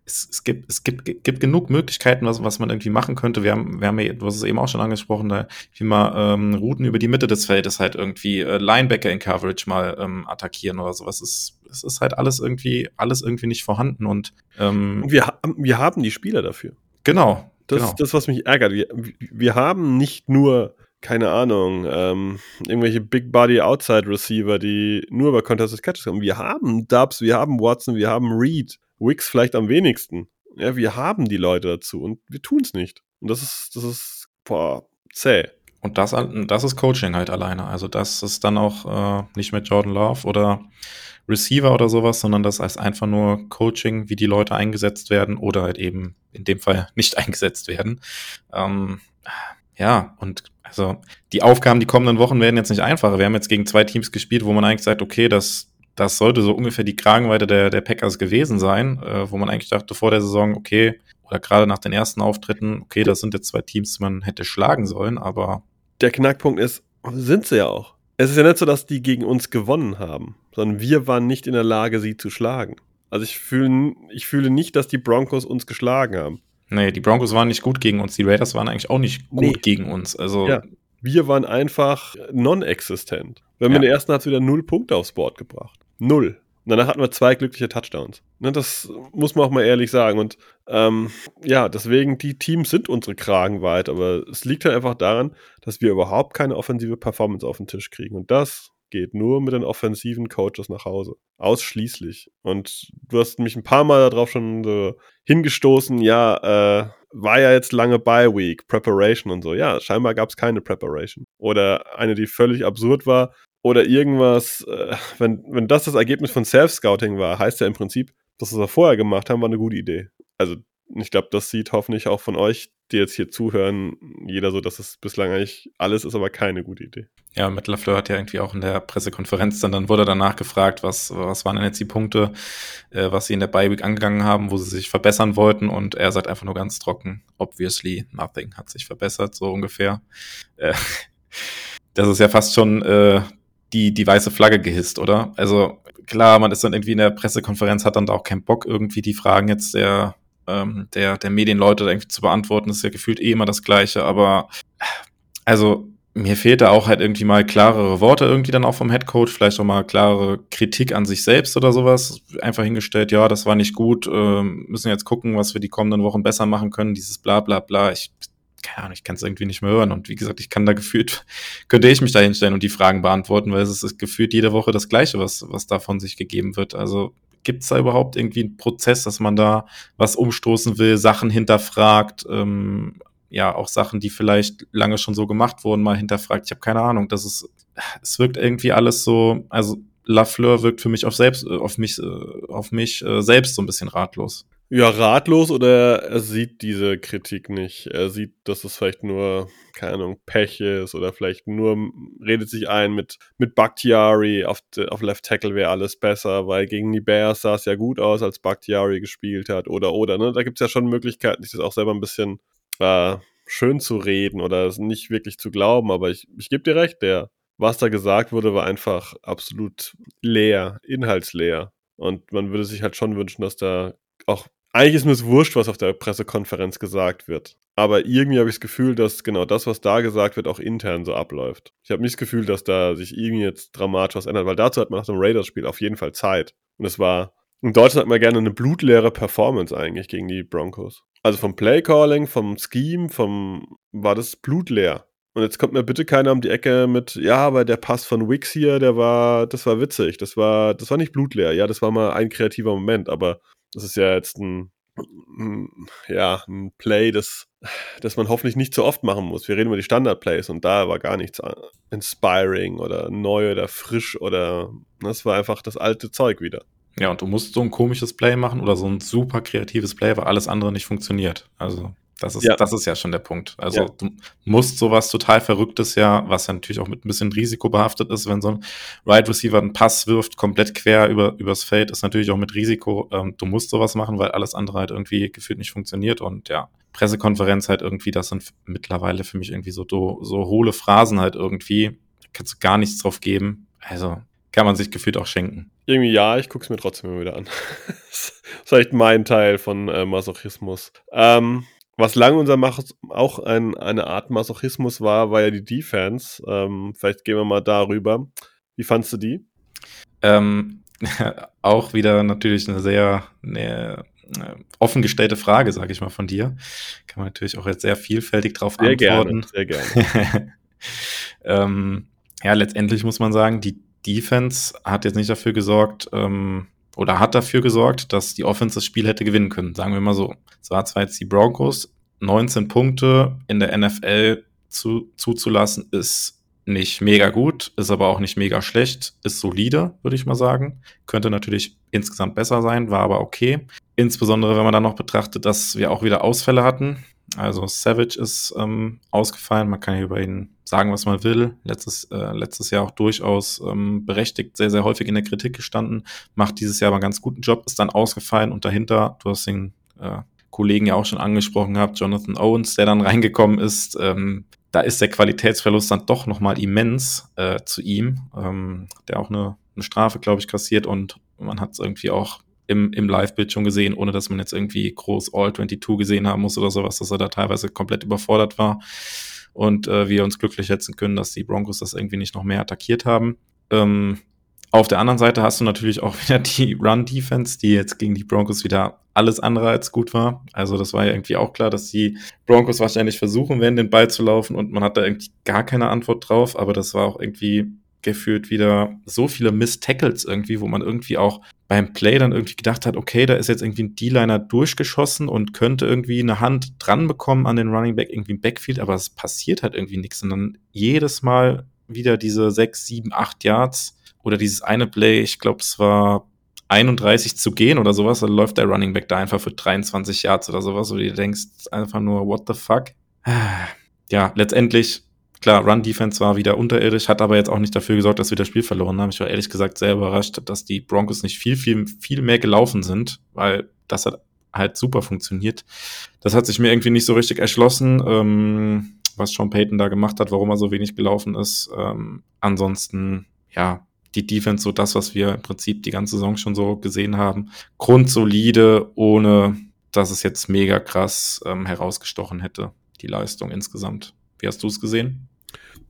es, es, gibt, es gibt, gibt genug Möglichkeiten, was, was man irgendwie machen könnte. Wir haben, wir haben ja, du hast es eben auch schon angesprochen, da wie mal ähm, Routen über die Mitte des Feldes halt irgendwie äh, Linebacker in Coverage mal ähm, attackieren oder sowas. Es, es ist halt alles irgendwie, alles irgendwie nicht vorhanden und ähm, wir, wir haben die Spieler dafür. Genau. Das genau. ist das, was mich ärgert. Wir, wir haben nicht nur keine Ahnung, ähm, irgendwelche Big Body Outside Receiver, die nur über Contested Catches kommen. Wir haben Dubs, wir haben Watson, wir haben Reed. Wicks vielleicht am wenigsten. Ja, wir haben die Leute dazu und wir tun es nicht. Und das ist, das ist, boah, zäh. Und das, das ist Coaching halt alleine. Also das ist dann auch äh, nicht mit Jordan Love oder Receiver oder sowas, sondern das ist einfach nur Coaching, wie die Leute eingesetzt werden oder halt eben in dem Fall nicht eingesetzt werden. Ähm, ja, und also die Aufgaben die kommenden Wochen werden jetzt nicht einfacher. Wir haben jetzt gegen zwei Teams gespielt, wo man eigentlich sagt, okay, das das sollte so ungefähr die Kragenweite der, der Packers gewesen sein, äh, wo man eigentlich dachte vor der Saison, okay, oder gerade nach den ersten Auftritten, okay, das sind jetzt zwei Teams, die man hätte schlagen sollen, aber. Der Knackpunkt ist, sind sie ja auch. Es ist ja nicht so, dass die gegen uns gewonnen haben, sondern wir waren nicht in der Lage, sie zu schlagen. Also ich fühle, ich fühle nicht, dass die Broncos uns geschlagen haben. Nee, die Broncos waren nicht gut gegen uns, die Raiders waren eigentlich auch nicht gut nee. gegen uns. Also ja, wir waren einfach non-existent. Wir haben ja. in der ersten Halbzeit wieder null Punkte aufs Board gebracht. Null. Und danach hatten wir zwei glückliche Touchdowns. Ne, das muss man auch mal ehrlich sagen. Und ähm, ja, deswegen, die Teams sind unsere Kragenweit, aber es liegt halt einfach daran, dass wir überhaupt keine offensive Performance auf den Tisch kriegen. Und das geht nur mit den offensiven Coaches nach Hause. Ausschließlich. Und du hast mich ein paar Mal darauf schon so hingestoßen, ja, äh, war ja jetzt lange Bye Week, Preparation und so. Ja, scheinbar gab es keine Preparation. Oder eine, die völlig absurd war, oder irgendwas, äh, wenn, wenn das das Ergebnis von Self-Scouting war, heißt ja im Prinzip, das, was wir vorher gemacht haben, war eine gute Idee. Also ich glaube, das sieht hoffentlich auch von euch, die jetzt hier zuhören, jeder so, dass es bislang eigentlich alles ist, aber keine gute Idee. Ja, Matt LaFleur hat ja irgendwie auch in der Pressekonferenz dann, dann wurde danach gefragt, was, was waren denn jetzt die Punkte, äh, was sie in der Bye-Week angegangen haben, wo sie sich verbessern wollten und er sagt einfach nur ganz trocken, obviously nothing hat sich verbessert, so ungefähr. Äh, das ist ja fast schon äh, die, die weiße Flagge gehisst, oder? Also klar, man ist dann irgendwie in der Pressekonferenz, hat dann da auch keinen Bock, irgendwie die Fragen jetzt der, ähm, der, der Medienleute irgendwie zu beantworten. Das ist ja gefühlt eh immer das Gleiche, aber also mir fehlt da auch halt irgendwie mal klarere Worte irgendwie dann auch vom Headcoach, vielleicht auch mal klarere Kritik an sich selbst oder sowas. Einfach hingestellt, ja, das war nicht gut, äh, müssen jetzt gucken, was wir die kommenden Wochen besser machen können, dieses bla bla bla. Ich keine Ahnung, ich kann es irgendwie nicht mehr hören. Und wie gesagt, ich kann da gefühlt, könnte ich mich da hinstellen und die Fragen beantworten, weil es ist gefühlt jede Woche das Gleiche, was, was da von sich gegeben wird. Also gibt es da überhaupt irgendwie einen Prozess, dass man da was umstoßen will, Sachen hinterfragt, ähm, ja, auch Sachen, die vielleicht lange schon so gemacht wurden, mal hinterfragt. Ich habe keine Ahnung. Das ist, es wirkt irgendwie alles so, also Lafleur wirkt für mich auf selbst, auf mich, auf mich äh, selbst so ein bisschen ratlos. Ja, ratlos oder er sieht diese Kritik nicht. Er sieht, dass es vielleicht nur, keine Ahnung, Pech ist oder vielleicht nur redet sich ein mit, mit Bakhtiari auf, auf Left Tackle wäre alles besser, weil gegen die Bears sah es ja gut aus, als Bakhtiari gespielt hat oder oder. Ne? Da gibt es ja schon Möglichkeiten, sich das auch selber ein bisschen äh, schön zu reden oder es nicht wirklich zu glauben. Aber ich, ich gebe dir recht, der, was da gesagt wurde, war einfach absolut leer, inhaltsleer. Und man würde sich halt schon wünschen, dass da auch eigentlich ist mir es wurscht, was auf der Pressekonferenz gesagt wird. Aber irgendwie habe ich das Gefühl, dass genau das, was da gesagt wird, auch intern so abläuft. Ich habe nicht das Gefühl, dass da sich irgendwie jetzt dramatisch was ändert, weil dazu hat man nach dem Raiders-Spiel auf jeden Fall Zeit. Und es war, in Deutschland hat man gerne eine blutleere Performance eigentlich gegen die Broncos. Also vom Playcalling, vom Scheme, vom, war das blutleer. Und jetzt kommt mir bitte keiner um die Ecke mit, ja, aber der Pass von Wix hier, der war, das war witzig, das war, das war nicht blutleer. Ja, das war mal ein kreativer Moment, aber das ist ja jetzt ein, ja, ein Play, das, das man hoffentlich nicht so oft machen muss. Wir reden über die Standard-Plays und da war gar nichts inspiring oder neu oder frisch oder das war einfach das alte Zeug wieder. Ja, und du musst so ein komisches Play machen oder so ein super kreatives Play, weil alles andere nicht funktioniert. Also das ist, Ja. das ist ja schon der Punkt. Also Ja. du musst sowas total Verrücktes ja, was ja natürlich auch mit ein bisschen Risiko behaftet ist, wenn so ein Right Receiver einen Pass wirft, komplett quer über, übers Feld, ist natürlich auch mit Risiko. Ähm, du musst sowas machen, weil alles andere halt irgendwie gefühlt nicht funktioniert. Und ja, Pressekonferenz halt irgendwie, das sind mittlerweile für mich irgendwie so, so hohle Phrasen halt irgendwie. Da kannst du gar nichts drauf geben. Also kann man sich gefühlt auch schenken. Irgendwie ja, ich gucke es mir trotzdem immer wieder an. das ist vielleicht mein Teil von äh, Masochismus. Ähm, was lange unser Mach auch ein, eine Art Masochismus war, war ja die Defense. Ähm, vielleicht gehen wir mal darüber. Wie fandst du die? Ähm, auch wieder natürlich eine sehr eine, äh, offen gestellte Frage, sage ich mal, von dir. Kann man natürlich auch jetzt sehr vielfältig Sehr antworten. gerne, sehr gerne. ähm, ja, letztendlich muss man sagen, die Defense hat jetzt nicht dafür gesorgt, ähm, oder hat dafür gesorgt, dass die Offense das Spiel hätte gewinnen können. Sagen wir mal so. Es war zwar jetzt die Broncos, 19 Punkte in der NFL zu, zuzulassen, ist nicht mega gut, ist aber auch nicht mega schlecht, ist solide, würde ich mal sagen. Könnte natürlich insgesamt besser sein, war aber okay. Insbesondere, wenn man dann noch betrachtet, dass wir auch wieder Ausfälle hatten. Also Savage ist ähm, ausgefallen. Man kann ja über ihn sagen, was man will. Letztes, äh, letztes Jahr auch durchaus ähm, berechtigt, sehr, sehr häufig in der Kritik gestanden. Macht dieses Jahr aber einen ganz guten Job, ist dann ausgefallen und dahinter, du hast den äh, Kollegen ja auch schon angesprochen gehabt, Jonathan Owens, der dann reingekommen ist. Ähm, da ist der Qualitätsverlust dann doch nochmal immens äh, zu ihm, ähm, der auch eine, eine Strafe, glaube ich, kassiert und man hat es irgendwie auch im, im Live-Bild schon gesehen, ohne dass man jetzt irgendwie groß All-22 gesehen haben muss oder sowas, dass er da teilweise komplett überfordert war. Und äh, wir uns glücklich schätzen können, dass die Broncos das irgendwie nicht noch mehr attackiert haben. Ähm, auf der anderen Seite hast du natürlich auch wieder die Run-Defense, die jetzt gegen die Broncos wieder alles andere als gut war. Also das war ja irgendwie auch klar, dass die Broncos wahrscheinlich versuchen werden, den Ball zu laufen und man hat da irgendwie gar keine Antwort drauf, aber das war auch irgendwie gefühlt wieder so viele Miss-Tackles irgendwie, wo man irgendwie auch beim Play dann irgendwie gedacht hat, okay, da ist jetzt irgendwie ein D-Liner durchgeschossen und könnte irgendwie eine Hand dran bekommen an den Running Back irgendwie im Backfield, aber es passiert halt irgendwie nichts. Und dann jedes Mal wieder diese sechs, sieben, acht Yards oder dieses eine Play, ich glaube, es war 31 zu gehen oder sowas, dann läuft der Running Back da einfach für 23 Yards oder sowas, wo du dir denkst, einfach nur, what the fuck? Ja, letztendlich Klar, Run-Defense war wieder unterirdisch, hat aber jetzt auch nicht dafür gesorgt, dass wir das Spiel verloren haben. Ich war ehrlich gesagt sehr überrascht, dass die Broncos nicht viel, viel, viel mehr gelaufen sind, weil das hat halt super funktioniert. Das hat sich mir irgendwie nicht so richtig erschlossen, ähm, was Sean Payton da gemacht hat, warum er so wenig gelaufen ist. Ähm, ansonsten, ja, die Defense so das, was wir im Prinzip die ganze Saison schon so gesehen haben. Grundsolide, ohne dass es jetzt mega krass ähm, herausgestochen hätte, die Leistung insgesamt. Wie hast du es gesehen?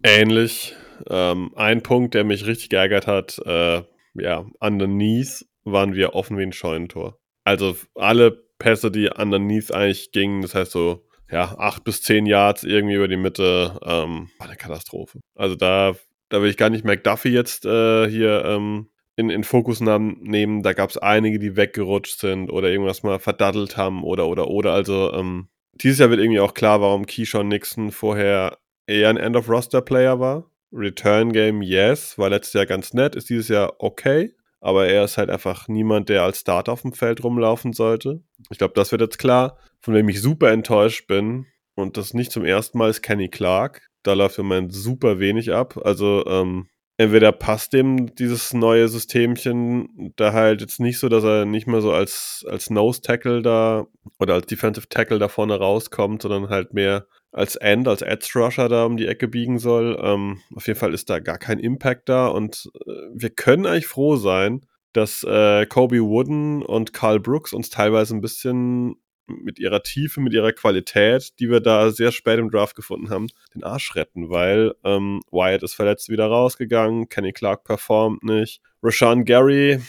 Ähnlich. Ähm, ein Punkt, der mich richtig geärgert hat, äh, ja, underneath waren wir offen wie ein Scheunentor. Also alle Pässe, die underneath eigentlich gingen, das heißt so, ja, acht bis zehn Yards irgendwie über die Mitte, ähm, war eine Katastrophe. Also da, da will ich gar nicht McDuffie jetzt äh, hier ähm, in, in Fokus nehmen. Da gab es einige, die weggerutscht sind oder irgendwas mal verdattelt haben oder, oder, oder. Also ähm, dieses Jahr wird irgendwie auch klar, warum Keyshawn Nixon vorher eher ein End-of-Roster-Player war. Return-Game, yes, war letztes Jahr ganz nett, ist dieses Jahr okay, aber er ist halt einfach niemand, der als Starter auf dem Feld rumlaufen sollte. Ich glaube, das wird jetzt klar. Von wem ich super enttäuscht bin, und das nicht zum ersten Mal, ist Kenny Clark. Da läuft im Moment super wenig ab. Also, ähm, entweder passt dem dieses neue Systemchen da halt jetzt nicht so, dass er nicht mehr so als, als Nose-Tackle da oder als Defensive Tackle da vorne rauskommt, sondern halt mehr als End, als Edge Rusher da um die Ecke biegen soll. Ähm, auf jeden Fall ist da gar kein Impact da und äh, wir können eigentlich froh sein, dass äh, Kobe Wooden und Carl Brooks uns teilweise ein bisschen mit ihrer Tiefe, mit ihrer Qualität, die wir da sehr spät im Draft gefunden haben, den Arsch retten, weil ähm, Wyatt ist verletzt wieder rausgegangen, Kenny Clark performt nicht, Rashawn Gary,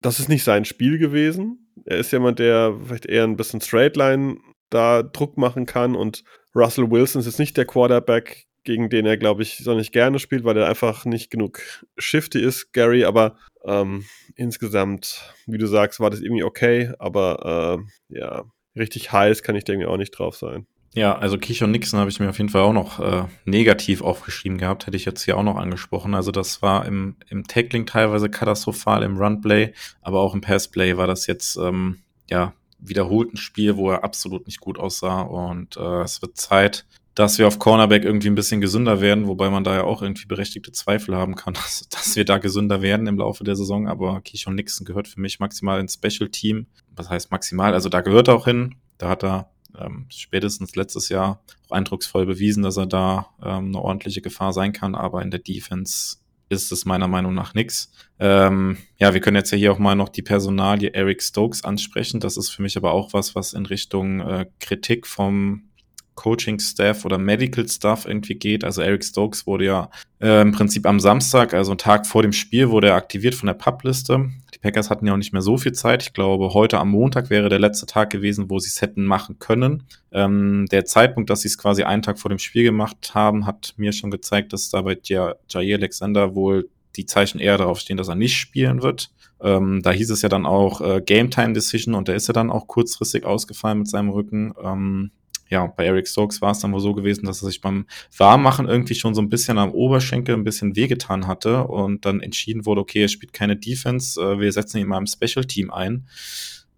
das ist nicht sein Spiel gewesen. Er ist jemand, der vielleicht eher ein bisschen Straightline da Druck machen kann und Russell Wilson ist jetzt nicht der Quarterback, gegen den er, glaube ich, so nicht gerne spielt, weil er einfach nicht genug shifty ist, Gary, aber ähm, insgesamt, wie du sagst, war das irgendwie okay, aber äh, ja, richtig heiß kann ich irgendwie auch nicht drauf sein. Ja, also Keyshawn Nixon habe ich mir auf jeden Fall auch noch äh, negativ aufgeschrieben gehabt, hätte ich jetzt hier auch noch angesprochen. Also das war im, im Tackling teilweise katastrophal, im Runplay, aber auch im Passplay war das jetzt ähm, ja wiederholt ein Spiel, wo er absolut nicht gut aussah und äh, es wird Zeit, dass wir auf Cornerback irgendwie ein bisschen gesünder werden, wobei man da ja auch irgendwie berechtigte Zweifel haben kann, dass, dass wir da gesünder werden im Laufe der Saison. Aber Keyshawn Nixon gehört für mich maximal ins Special Team. Was heißt maximal? Also da gehört er auch hin. Da hat er ähm, spätestens letztes Jahr auch eindrucksvoll bewiesen, dass er da ähm, eine ordentliche Gefahr sein kann. Aber in der Defense ist es meiner Meinung nach nix. Ähm, ja, wir können jetzt ja hier auch mal noch die Personalie Eric Stokes ansprechen. Das ist für mich aber auch was, was in Richtung äh, Kritik vom Coaching-Staff oder Medical-Staff irgendwie geht. Also Eric Stokes wurde ja äh, im Prinzip am Samstag, also einen Tag vor dem Spiel, wurde er aktiviert von der Pub-Liste. Packers hatten ja auch nicht mehr so viel Zeit. Ich glaube, heute am Montag wäre der letzte Tag gewesen, wo sie es hätten machen können. Ähm, der Zeitpunkt, dass sie es quasi einen Tag vor dem Spiel gemacht haben, hat mir schon gezeigt, dass da bei Jair Alexander wohl die Zeichen eher darauf stehen, dass er nicht spielen wird. Ähm, da hieß es ja dann auch äh, Game Time Decision und der ist ja dann auch kurzfristig ausgefallen mit seinem Rücken. Ähm, ja, bei Eric Stokes war es dann wohl so gewesen, dass er sich beim Warmmachen irgendwie schon so ein bisschen am Oberschenkel ein bisschen wehgetan hatte und dann entschieden wurde, okay, er spielt keine Defense, äh, wir setzen ihn mal im Special Team ein.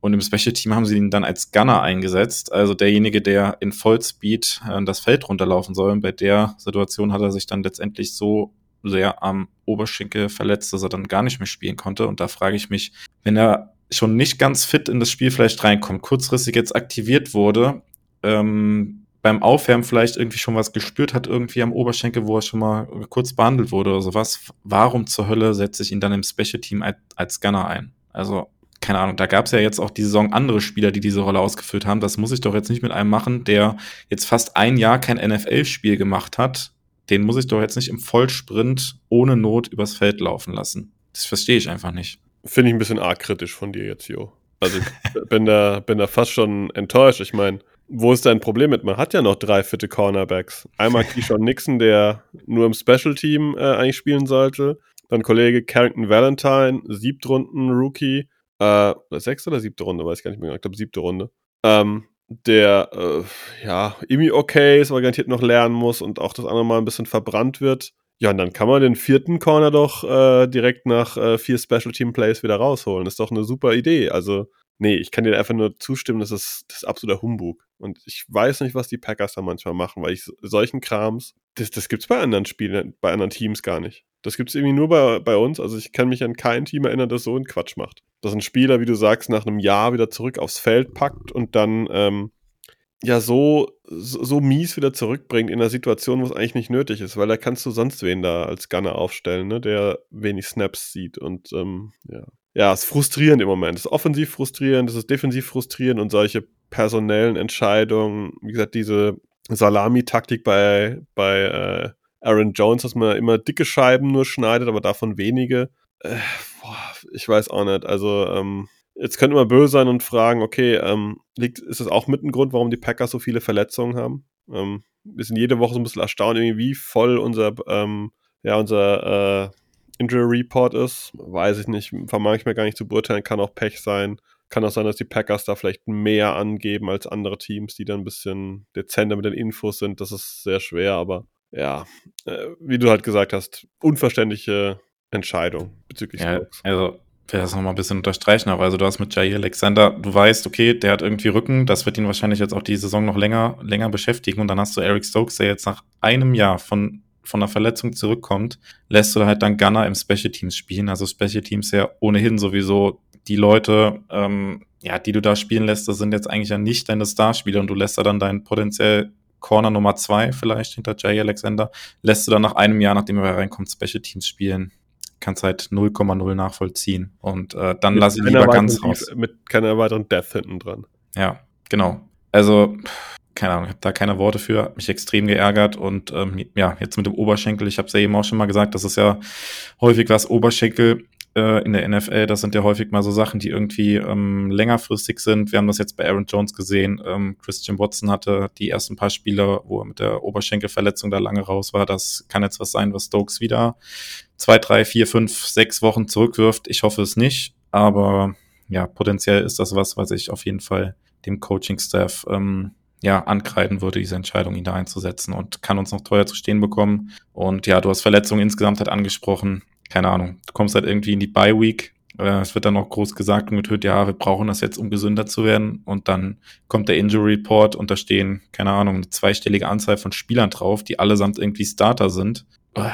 Und im Special Team haben sie ihn dann als Gunner eingesetzt, also derjenige, der in Vollspeed äh, das Feld runterlaufen soll. Und bei der Situation hat er sich dann letztendlich so sehr am Oberschenkel verletzt, dass er dann gar nicht mehr spielen konnte. Und da frage ich mich, wenn er schon nicht ganz fit in das Spiel vielleicht reinkommt, kurzfristig jetzt aktiviert wurde, ähm, beim Aufwärmen vielleicht irgendwie schon was gespürt hat, irgendwie am Oberschenkel, wo er schon mal kurz behandelt wurde oder sowas. Warum zur Hölle setze ich ihn dann im Special Team als, als Gunner ein? Also, keine Ahnung, da gab es ja jetzt auch die Saison andere Spieler, die diese Rolle ausgefüllt haben. Das muss ich doch jetzt nicht mit einem machen, der jetzt fast ein Jahr kein NFL-Spiel gemacht hat. Den muss ich doch jetzt nicht im Vollsprint ohne Not übers Feld laufen lassen. Das verstehe ich einfach nicht. Finde ich ein bisschen arg kritisch von dir jetzt, Jo. Also bin da, bin da fast schon enttäuscht. Ich meine, wo ist dein Problem mit? Man hat ja noch drei fitte Cornerbacks. Einmal Keyshawn Nixon, der nur im Special Team äh, eigentlich spielen sollte. Dann Kollege Carrington Valentine, siebtrunden Rookie. Äh, sechste oder siebte Runde, weiß ich gar nicht mehr. Genau. Ich glaube, siebte Runde. Ähm, der, äh, ja, irgendwie okay ist, aber garantiert noch lernen muss und auch das andere Mal ein bisschen verbrannt wird. Ja, und dann kann man den vierten Corner doch äh, direkt nach äh, vier Special Team Plays wieder rausholen. Ist doch eine super Idee. Also, nee, ich kann dir einfach nur zustimmen, das ist, das ist absoluter Humbug. Und ich weiß nicht, was die Packers da manchmal machen, weil ich solchen Krams, das, das es bei anderen Spielen, bei anderen Teams gar nicht. Das gibt es irgendwie nur bei, bei uns. Also ich kann mich an kein Team erinnern, das so einen Quatsch macht. Dass ein Spieler, wie du sagst, nach einem Jahr wieder zurück aufs Feld packt und dann ähm, ja so, so, so, mies wieder zurückbringt in einer Situation, wo es eigentlich nicht nötig ist, weil da kannst du sonst wen da als Gunner aufstellen, ne, der wenig Snaps sieht und ähm, ja. Ja, es ist frustrierend im Moment. Es ist offensiv frustrierend, es ist defensiv frustrierend und solche personellen Entscheidungen, wie gesagt, diese Salami-Taktik bei, bei äh, Aaron Jones, dass man immer dicke Scheiben nur schneidet, aber davon wenige. Äh, boah, ich weiß auch nicht. Also, ähm, jetzt könnte man böse sein und fragen, okay, ähm, liegt, ist das auch mit ein Grund, warum die Packers so viele Verletzungen haben? Ähm, wir sind jede Woche so ein bisschen erstaunt, wie voll unser, ähm, ja, unser äh, Injury Report ist. Weiß ich nicht, vermag ich mir gar nicht zu beurteilen, kann auch Pech sein. Kann auch sein, dass die Packers da vielleicht mehr angeben als andere Teams, die dann ein bisschen dezenter mit den Infos sind. Das ist sehr schwer, aber ja, äh, wie du halt gesagt hast, unverständliche Entscheidung bezüglich ja, Stokes. Also, ich will das nochmal ein bisschen unterstreichen, aber also du hast mit Jair Alexander, du weißt, okay, der hat irgendwie Rücken, das wird ihn wahrscheinlich jetzt auch die Saison noch länger, länger beschäftigen und dann hast du Eric Stokes, der jetzt nach einem Jahr von von einer Verletzung zurückkommt, lässt du halt dann Gunner im Special Teams spielen. Also Special Teams ja ohnehin sowieso die Leute, ähm, ja, die du da spielen lässt, das sind jetzt eigentlich ja nicht deine Starspieler und du lässt da dann deinen potenziell Corner Nummer zwei vielleicht hinter Jay Alexander, lässt du dann nach einem Jahr, nachdem er reinkommt, Special Teams spielen. Kannst halt 0,0 nachvollziehen. Und äh, dann lasse ich lieber ganz raus. Mit keiner weiteren Death hinten dran. Ja, genau. Also, keine Ahnung, ich habe da keine Worte für, mich extrem geärgert und ähm, ja, jetzt mit dem Oberschenkel, ich habe es ja eben auch schon mal gesagt, das ist ja häufig was Oberschenkel äh, in der NFL. Das sind ja häufig mal so Sachen, die irgendwie ähm, längerfristig sind. Wir haben das jetzt bei Aaron Jones gesehen. Ähm, Christian Watson hatte die ersten paar Spiele, wo er mit der Oberschenkelverletzung da lange raus war. Das kann jetzt was sein, was Stokes wieder zwei, drei, vier, fünf, sechs Wochen zurückwirft. Ich hoffe es nicht, aber ja, potenziell ist das was, was ich auf jeden Fall dem Coaching-Staff ähm, ja, ankreiden würde, diese Entscheidung, ihn da einzusetzen und kann uns noch teuer zu stehen bekommen. Und ja, du hast Verletzungen insgesamt halt angesprochen. Keine Ahnung. Du kommst halt irgendwie in die Bye Week. Äh, es wird dann auch groß gesagt und getört, ja, wir brauchen das jetzt, um gesünder zu werden. Und dann kommt der Injury Report und da stehen, keine Ahnung, eine zweistellige Anzahl von Spielern drauf, die allesamt irgendwie Starter sind. Äh,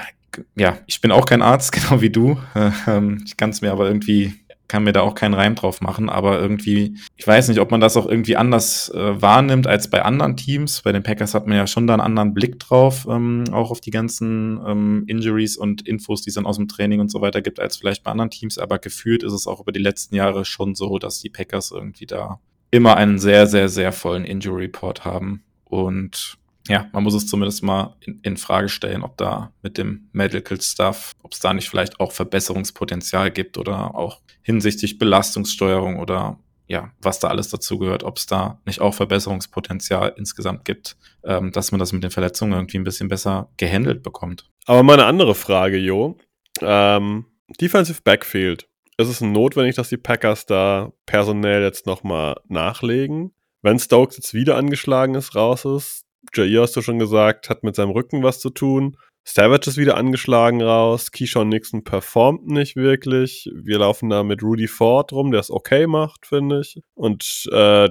ja, ich bin auch kein Arzt, genau wie du. Ähm, ich kann es mir aber irgendwie kann mir da auch keinen Reim drauf machen, aber irgendwie, ich weiß nicht, ob man das auch irgendwie anders äh, wahrnimmt als bei anderen Teams. Bei den Packers hat man ja schon da einen anderen Blick drauf, ähm, auch auf die ganzen ähm, Injuries und Infos, die es dann aus dem Training und so weiter gibt, als vielleicht bei anderen Teams. Aber gefühlt ist es auch über die letzten Jahre schon so, dass die Packers irgendwie da immer einen sehr, sehr, sehr vollen Injury Report haben. Und ja, man muss es zumindest mal in, in, Frage stellen, ob da mit dem Medical Stuff, ob es da nicht vielleicht auch Verbesserungspotenzial gibt oder auch hinsichtlich Belastungssteuerung oder ja, was da alles dazu gehört, ob es da nicht auch Verbesserungspotenzial insgesamt gibt, ähm, dass man das mit den Verletzungen irgendwie ein bisschen besser gehandelt bekommt. Aber mal eine andere Frage, Jo. Ähm, Defensive Backfield. Ist es notwendig, dass die Packers da personell jetzt nochmal nachlegen? Wenn Stokes jetzt wieder angeschlagen ist, raus ist, Jair hast du schon gesagt, hat mit seinem Rücken was zu tun. Savage ist wieder angeschlagen raus. Keyshawn Nixon performt nicht wirklich. Wir laufen da mit Rudy Ford rum, der es okay macht, finde ich. Und äh,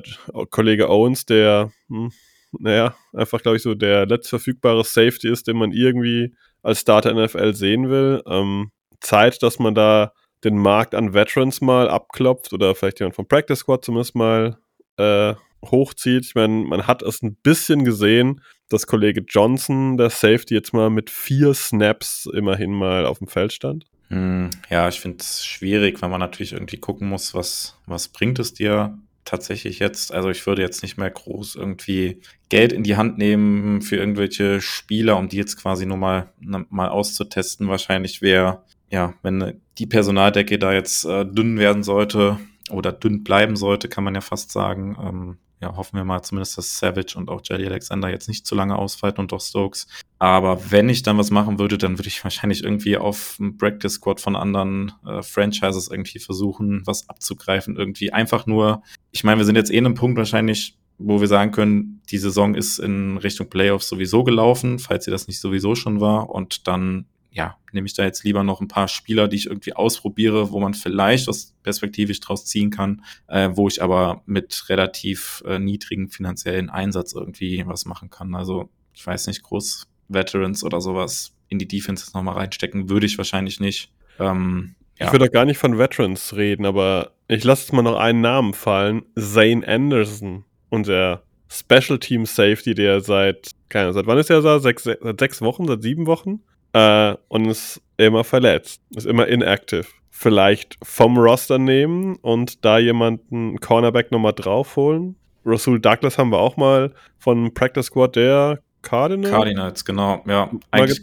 Kollege Owens, der, hm, naja, einfach, glaube ich, so der letztverfügbare Safety ist, den man irgendwie als Starter NFL sehen will. Ähm, Zeit, dass man da den Markt an Veterans mal abklopft oder vielleicht jemand vom Practice Squad zumindest mal äh, hochzieht. Ich meine, man hat es ein bisschen gesehen, dass Kollege Johnson, der Safety, jetzt mal mit vier Snaps immerhin mal auf dem Feld stand. Hm, ja, ich finde es schwierig, weil man natürlich irgendwie gucken muss, was, was bringt es dir tatsächlich jetzt. Also ich würde jetzt nicht mehr groß irgendwie Geld in die Hand nehmen für irgendwelche Spieler, um die jetzt quasi nur mal, mal auszutesten. Wahrscheinlich wäre, ja, wenn die Personaldecke da jetzt äh, dünn werden sollte oder dünn bleiben sollte, kann man ja fast sagen, ähm, ja, hoffen wir mal zumindest, dass Savage und auch Jelly Alexander jetzt nicht zu lange ausfallen und auch Stokes. Aber wenn ich dann was machen würde, dann würde ich wahrscheinlich irgendwie auf ein Practice Squad von anderen äh, Franchises irgendwie versuchen, was abzugreifen. Irgendwie einfach nur, ich meine, wir sind jetzt eh in einem Punkt wahrscheinlich, wo wir sagen können, die Saison ist in Richtung Playoffs sowieso gelaufen, falls sie das nicht sowieso schon war. Und dann ja, nehme ich da jetzt lieber noch ein paar Spieler, die ich irgendwie ausprobiere, wo man vielleicht was perspektivisch draus ziehen kann, äh, wo ich aber mit relativ äh, niedrigen finanziellen Einsatz irgendwie was machen kann. Also ich weiß nicht, groß Veterans oder sowas in die Defense nochmal reinstecken, würde ich wahrscheinlich nicht. Ähm, ja. Ich würde auch gar nicht von Veterans reden, aber ich lasse jetzt mal noch einen Namen fallen. Zane Anderson, unser Special Team Safety, der seit, keine Ahnung, seit wann ist er da? Sechs, seit sechs Wochen, seit sieben Wochen? Äh, und ist immer verletzt, ist immer inactive. Vielleicht vom Roster nehmen und da jemanden Cornerback nochmal draufholen. Rasul Douglas haben wir auch mal von Practice Squad der Cardinals. Cardinals, genau, ja. Eigentlich,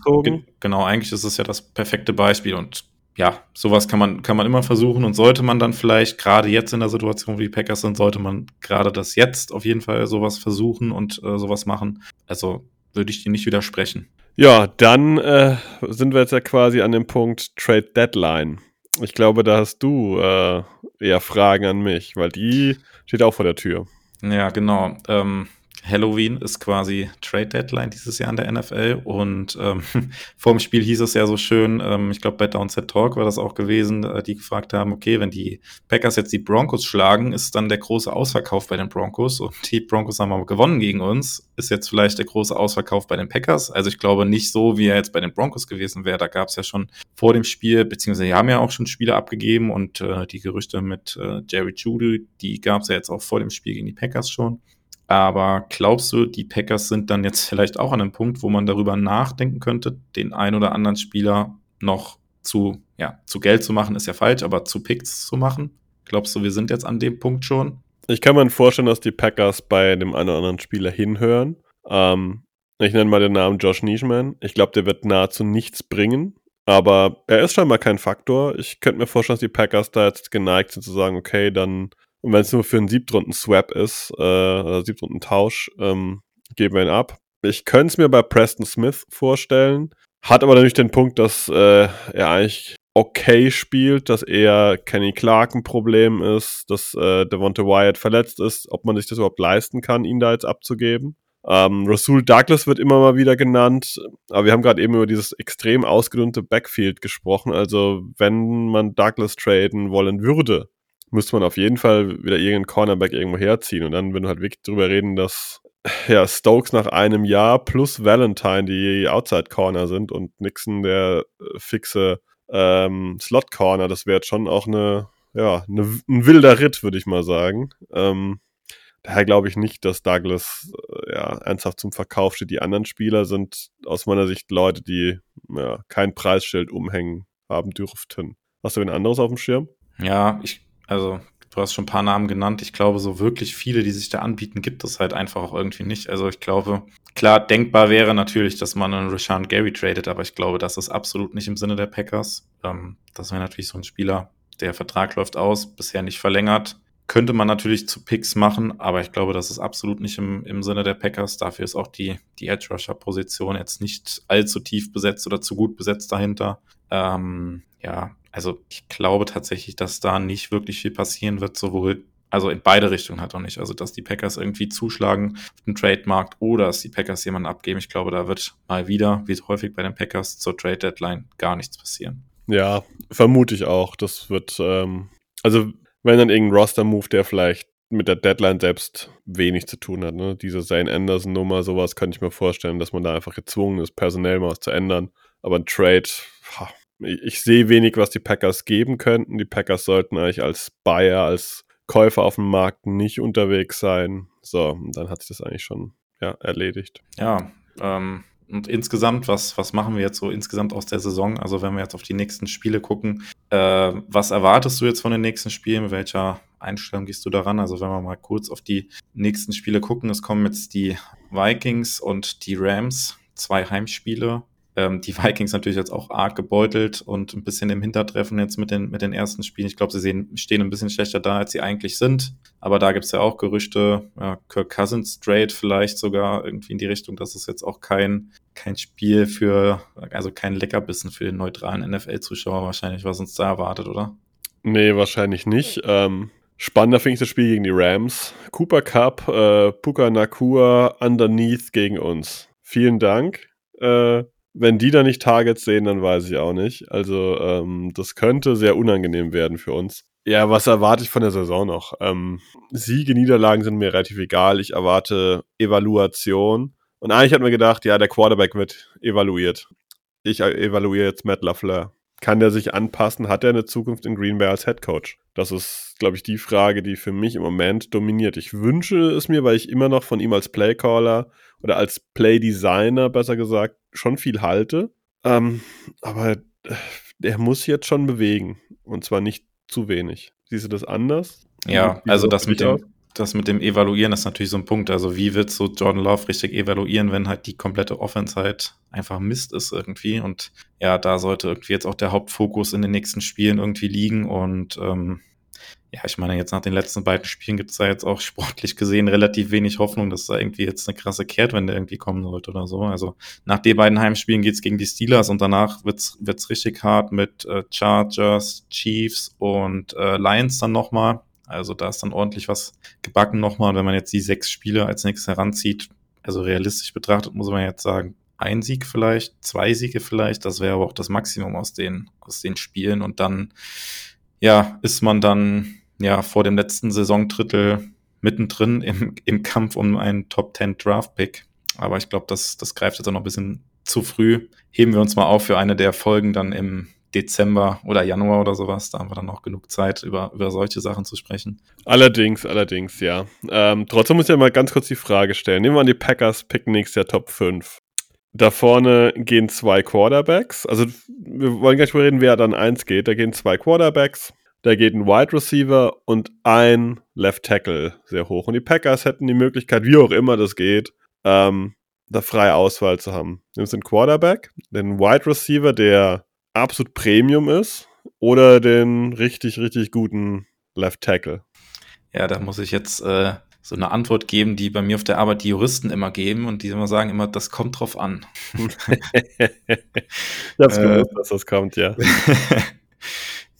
genau, eigentlich ist es ja das perfekte Beispiel und ja, sowas kann man, kann man immer versuchen und sollte man dann vielleicht, gerade jetzt in der Situation, wie die Packers sind, sollte man gerade das jetzt auf jeden Fall sowas versuchen und äh, sowas machen. Also würde ich dir nicht widersprechen. Ja, dann äh, sind wir jetzt ja quasi an dem Punkt Trade Deadline. Ich glaube, da hast du äh, eher Fragen an mich, weil die steht auch vor der Tür. Ja, genau. Ähm, Halloween ist quasi Trade Deadline dieses Jahr in der NFL und ähm, vor dem Spiel hieß es ja so schön, ähm, ich glaube bei Downset Talk war das auch gewesen, äh, die gefragt haben, okay, wenn die Packers jetzt die Broncos schlagen, ist dann der große Ausverkauf bei den Broncos und die Broncos haben aber gewonnen gegen uns, ist jetzt vielleicht der große Ausverkauf bei den Packers. Also ich glaube nicht so, wie er jetzt bei den Broncos gewesen wäre. Da gab es ja schon vor dem Spiel, beziehungsweise haben ja auch schon Spiele abgegeben und äh, die Gerüchte mit äh, Jerry Judy, die gab es ja jetzt auch vor dem Spiel gegen die Packers schon. Aber glaubst du, die Packers sind dann jetzt vielleicht auch an einem Punkt, wo man darüber nachdenken könnte, den ein oder anderen Spieler noch zu, ja, zu Geld zu machen, ist ja falsch, aber zu Picks zu machen? Glaubst du, wir sind jetzt an dem Punkt schon? Ich kann mir vorstellen, dass die Packers bei dem einen oder anderen Spieler hinhören. Ähm, ich nenne mal den Namen Josh Nischman. Ich glaube, der wird nahezu nichts bringen. Aber er ist scheinbar kein Faktor. Ich könnte mir vorstellen, dass die Packers da jetzt geneigt sind zu sagen, okay, dann und wenn es nur für einen Siebtrunden-Swap ist, äh, oder Siebtrunden-Tausch, ähm, geben wir ihn ab. Ich könnte es mir bei Preston Smith vorstellen. Hat aber natürlich den Punkt, dass äh, er eigentlich okay spielt, dass eher Kenny Clark ein Problem ist, dass äh, Devonta Wyatt verletzt ist, ob man sich das überhaupt leisten kann, ihn da jetzt abzugeben. Ähm, Rasul Douglas wird immer mal wieder genannt, aber wir haben gerade eben über dieses extrem ausgedünnte Backfield gesprochen. Also wenn man Douglas traden wollen würde, müsste man auf jeden Fall wieder irgendeinen Cornerback irgendwo herziehen. Und dann, wenn wir halt wirklich drüber reden, dass ja, Stokes nach einem Jahr plus Valentine die Outside Corner sind und Nixon der äh, fixe ähm, Slot Corner, das wäre jetzt schon auch eine, ja, eine, ein wilder Ritt, würde ich mal sagen. Ähm, daher glaube ich nicht, dass Douglas äh, ja, ernsthaft zum Verkauf steht. Die anderen Spieler sind aus meiner Sicht Leute, die ja, kein Preisschild umhängen haben dürften. Hast du ein anderes auf dem Schirm? Ja, ich, also du hast schon ein paar Namen genannt. Ich glaube, so wirklich viele, die sich da anbieten, gibt es halt einfach auch irgendwie nicht. Also ich glaube, klar, denkbar wäre natürlich, dass man einen Rashawn Gary tradet, aber ich glaube, das ist absolut nicht im Sinne der Packers. Ähm, das wäre natürlich so ein Spieler, der Vertrag läuft aus, bisher nicht verlängert. Könnte man natürlich zu Picks machen, aber ich glaube, das ist absolut nicht im, im Sinne der Packers. Dafür ist auch die, die Edge Rusher Position jetzt nicht allzu tief besetzt oder zu gut besetzt dahinter. Ähm, ja, also ich glaube tatsächlich, dass da nicht wirklich viel passieren wird, sowohl, also in beide Richtungen halt auch nicht. Also, dass die Packers irgendwie zuschlagen auf den Trademarkt oder dass die Packers jemanden abgeben. Ich glaube, da wird mal wieder, wie häufig bei den Packers, zur Trade Deadline gar nichts passieren. Ja, vermute ich auch. Das wird, ähm, also wenn dann irgendein Roster-Move, der vielleicht mit der Deadline selbst wenig zu tun hat. Ne? Diese Zane Anderson-Nummer, sowas könnte ich mir vorstellen, dass man da einfach gezwungen ist, personell mal was zu ändern. Aber ein Trade, ich, ich sehe wenig, was die Packers geben könnten. Die Packers sollten eigentlich als Buyer, als Käufer auf dem Markt nicht unterwegs sein. So, dann hat sich das eigentlich schon ja, erledigt. Ja, ähm, und insgesamt, was, was machen wir jetzt so insgesamt aus der Saison? Also wenn wir jetzt auf die nächsten Spiele gucken, äh, was erwartest du jetzt von den nächsten Spielen? Mit welcher Einstellung gehst du daran? Also wenn wir mal kurz auf die nächsten Spiele gucken, es kommen jetzt die Vikings und die Rams, zwei Heimspiele. Ähm, die Vikings natürlich jetzt auch arg gebeutelt und ein bisschen im Hintertreffen jetzt mit den, mit den ersten Spielen. Ich glaube, sie sehen, stehen ein bisschen schlechter da, als sie eigentlich sind. Aber da gibt es ja auch Gerüchte, ja, Kirk Cousins straight vielleicht sogar irgendwie in die Richtung, dass es jetzt auch kein, kein Spiel für, also kein Leckerbissen für den neutralen NFL-Zuschauer wahrscheinlich, was uns da erwartet, oder? Nee, wahrscheinlich nicht. Ähm, spannender finde ich das Spiel gegen die Rams. Cooper Cup, äh, Puka Nakua, Underneath gegen uns. Vielen Dank. Äh, wenn die da nicht Targets sehen, dann weiß ich auch nicht. Also ähm, das könnte sehr unangenehm werden für uns. Ja, was erwarte ich von der Saison noch? Ähm, Siege, Niederlagen sind mir relativ egal. Ich erwarte Evaluation. Und eigentlich hat mir gedacht, ja, der Quarterback wird evaluiert. Ich evaluiere jetzt Matt LaFleur. Kann der sich anpassen? Hat er eine Zukunft in Green Bay als Head Coach? Das ist, glaube ich, die Frage, die für mich im Moment dominiert. Ich wünsche es mir, weil ich immer noch von ihm als Playcaller oder als Playdesigner, besser gesagt, schon viel halte. Ähm, aber äh, er muss jetzt schon bewegen. Und zwar nicht zu wenig. Siehst du das anders? Ja, also das mit dem, das mit dem Evaluieren ist natürlich so ein Punkt. Also wie wird so Jordan Love richtig evaluieren, wenn halt die komplette Offense halt einfach Mist ist irgendwie. Und ja, da sollte irgendwie jetzt auch der Hauptfokus in den nächsten Spielen irgendwie liegen. Und ähm, ja, ich meine, jetzt nach den letzten beiden Spielen gibt es da jetzt auch sportlich gesehen relativ wenig Hoffnung, dass da irgendwie jetzt eine krasse Kehrtwende irgendwie kommen sollte oder so. Also nach den beiden Heimspielen geht's gegen die Steelers und danach wird's wird's richtig hart mit äh, Chargers, Chiefs und äh, Lions dann nochmal. Also da ist dann ordentlich was gebacken nochmal. Und wenn man jetzt die sechs Spiele als nächstes heranzieht, also realistisch betrachtet, muss man jetzt sagen, ein Sieg vielleicht, zwei Siege vielleicht, das wäre aber auch das Maximum aus den, aus den Spielen. Und dann, ja, ist man dann ja vor dem letzten Saisondrittel mittendrin im, im Kampf um einen Top 10 Draft Pick. Aber ich glaube, das, das greift jetzt auch noch ein bisschen zu früh. Heben wir uns mal auf für eine der Folgen dann im Dezember oder Januar oder sowas. Da haben wir dann noch genug Zeit, über, über solche Sachen zu sprechen. Allerdings, allerdings, ja. Ähm, trotzdem muss ich ja mal ganz kurz die Frage stellen. Nehmen wir an, die Packers picken nächstes Jahr Top 5. Da vorne gehen zwei Quarterbacks. Also, wir wollen nicht mehr reden, wer dann eins geht. Da gehen zwei Quarterbacks. Da geht ein Wide Receiver und ein Left Tackle sehr hoch. Und die Packers hätten die Möglichkeit, wie auch immer das geht, ähm, da freie Auswahl zu haben. Nimmst den Quarterback, den Wide Receiver, der absolut Premium ist, oder den richtig, richtig guten Left Tackle. Ja, da muss ich jetzt äh, so eine Antwort geben, die bei mir auf der Arbeit die Juristen immer geben und die immer sagen immer, das kommt drauf an. ich hab's gewusst, äh, dass das kommt, ja.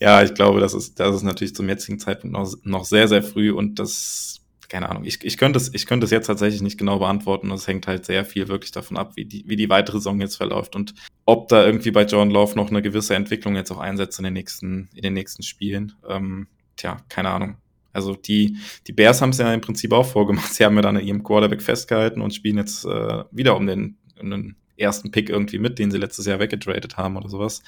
Ja, ich glaube, das ist, das ist natürlich zum jetzigen Zeitpunkt noch, noch sehr, sehr früh und das, keine Ahnung, ich, ich könnte es, ich könnte es jetzt tatsächlich nicht genau beantworten. Das hängt halt sehr viel wirklich davon ab, wie die, wie die weitere Saison jetzt verläuft und ob da irgendwie bei John Love noch eine gewisse Entwicklung jetzt auch einsetzt in den nächsten, in den nächsten Spielen. Ähm, tja, keine Ahnung. Also die, die Bears haben es ja im Prinzip auch vorgemacht. Sie haben ja dann an ihrem Quarterback festgehalten und spielen jetzt äh, wieder um den, um den ersten Pick irgendwie mit, den sie letztes Jahr weggetradet haben oder sowas.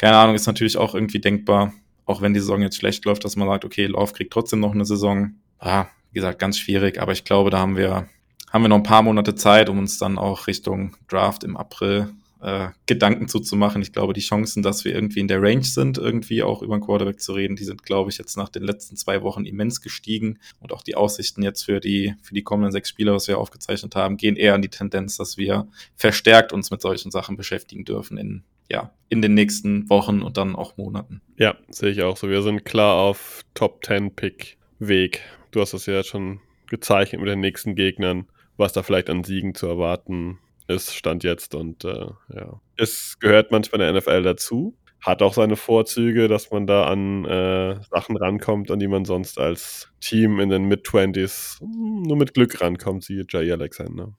Keine Ahnung, ist natürlich auch irgendwie denkbar, auch wenn die Saison jetzt schlecht läuft, dass man sagt, okay, Lauf kriegt trotzdem noch eine Saison. Ah, wie gesagt, ganz schwierig, aber ich glaube, da haben wir, haben wir noch ein paar Monate Zeit, um uns dann auch Richtung Draft im April äh, Gedanken zuzumachen. Ich glaube, die Chancen, dass wir irgendwie in der Range sind, irgendwie auch über den Quarterback zu reden, die sind, glaube ich, jetzt nach den letzten zwei Wochen immens gestiegen. Und auch die Aussichten jetzt für die, für die kommenden sechs Spieler, was wir aufgezeichnet haben, gehen eher in die Tendenz, dass wir verstärkt uns mit solchen Sachen beschäftigen dürfen in, ja, in den nächsten Wochen und dann auch Monaten. Ja, sehe ich auch so. Wir sind klar auf Top 10 Pick Weg. Du hast das ja schon gezeichnet mit den nächsten Gegnern, was da vielleicht an Siegen zu erwarten ist, stand jetzt. Und äh, ja, es gehört manchmal der NFL dazu. Hat auch seine Vorzüge, dass man da an äh, Sachen rankommt, an die man sonst als Team in den Mid-20s nur mit Glück rankommt, siehe Jay Alexander.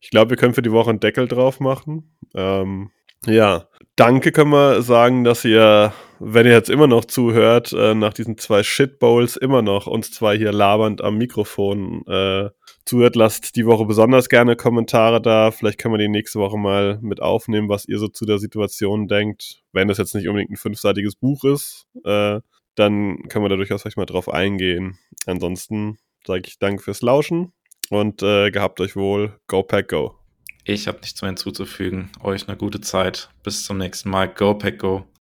Ich glaube, wir können für die Woche einen Deckel drauf machen. Ähm, ja, danke können wir sagen, dass ihr, wenn ihr jetzt immer noch zuhört, äh, nach diesen zwei Shitbowls immer noch uns zwei hier labernd am Mikrofon äh, zuhört. Lasst die Woche besonders gerne Kommentare da. Vielleicht können wir die nächste Woche mal mit aufnehmen, was ihr so zu der Situation denkt. Wenn das jetzt nicht unbedingt ein fünfseitiges Buch ist, äh, dann können wir da durchaus vielleicht mal drauf eingehen. Ansonsten sage ich danke fürs Lauschen und äh, gehabt euch wohl. Go Pack Go. Ich habe nichts mehr hinzuzufügen. Euch eine gute Zeit. Bis zum nächsten Mal. Go Pack Go.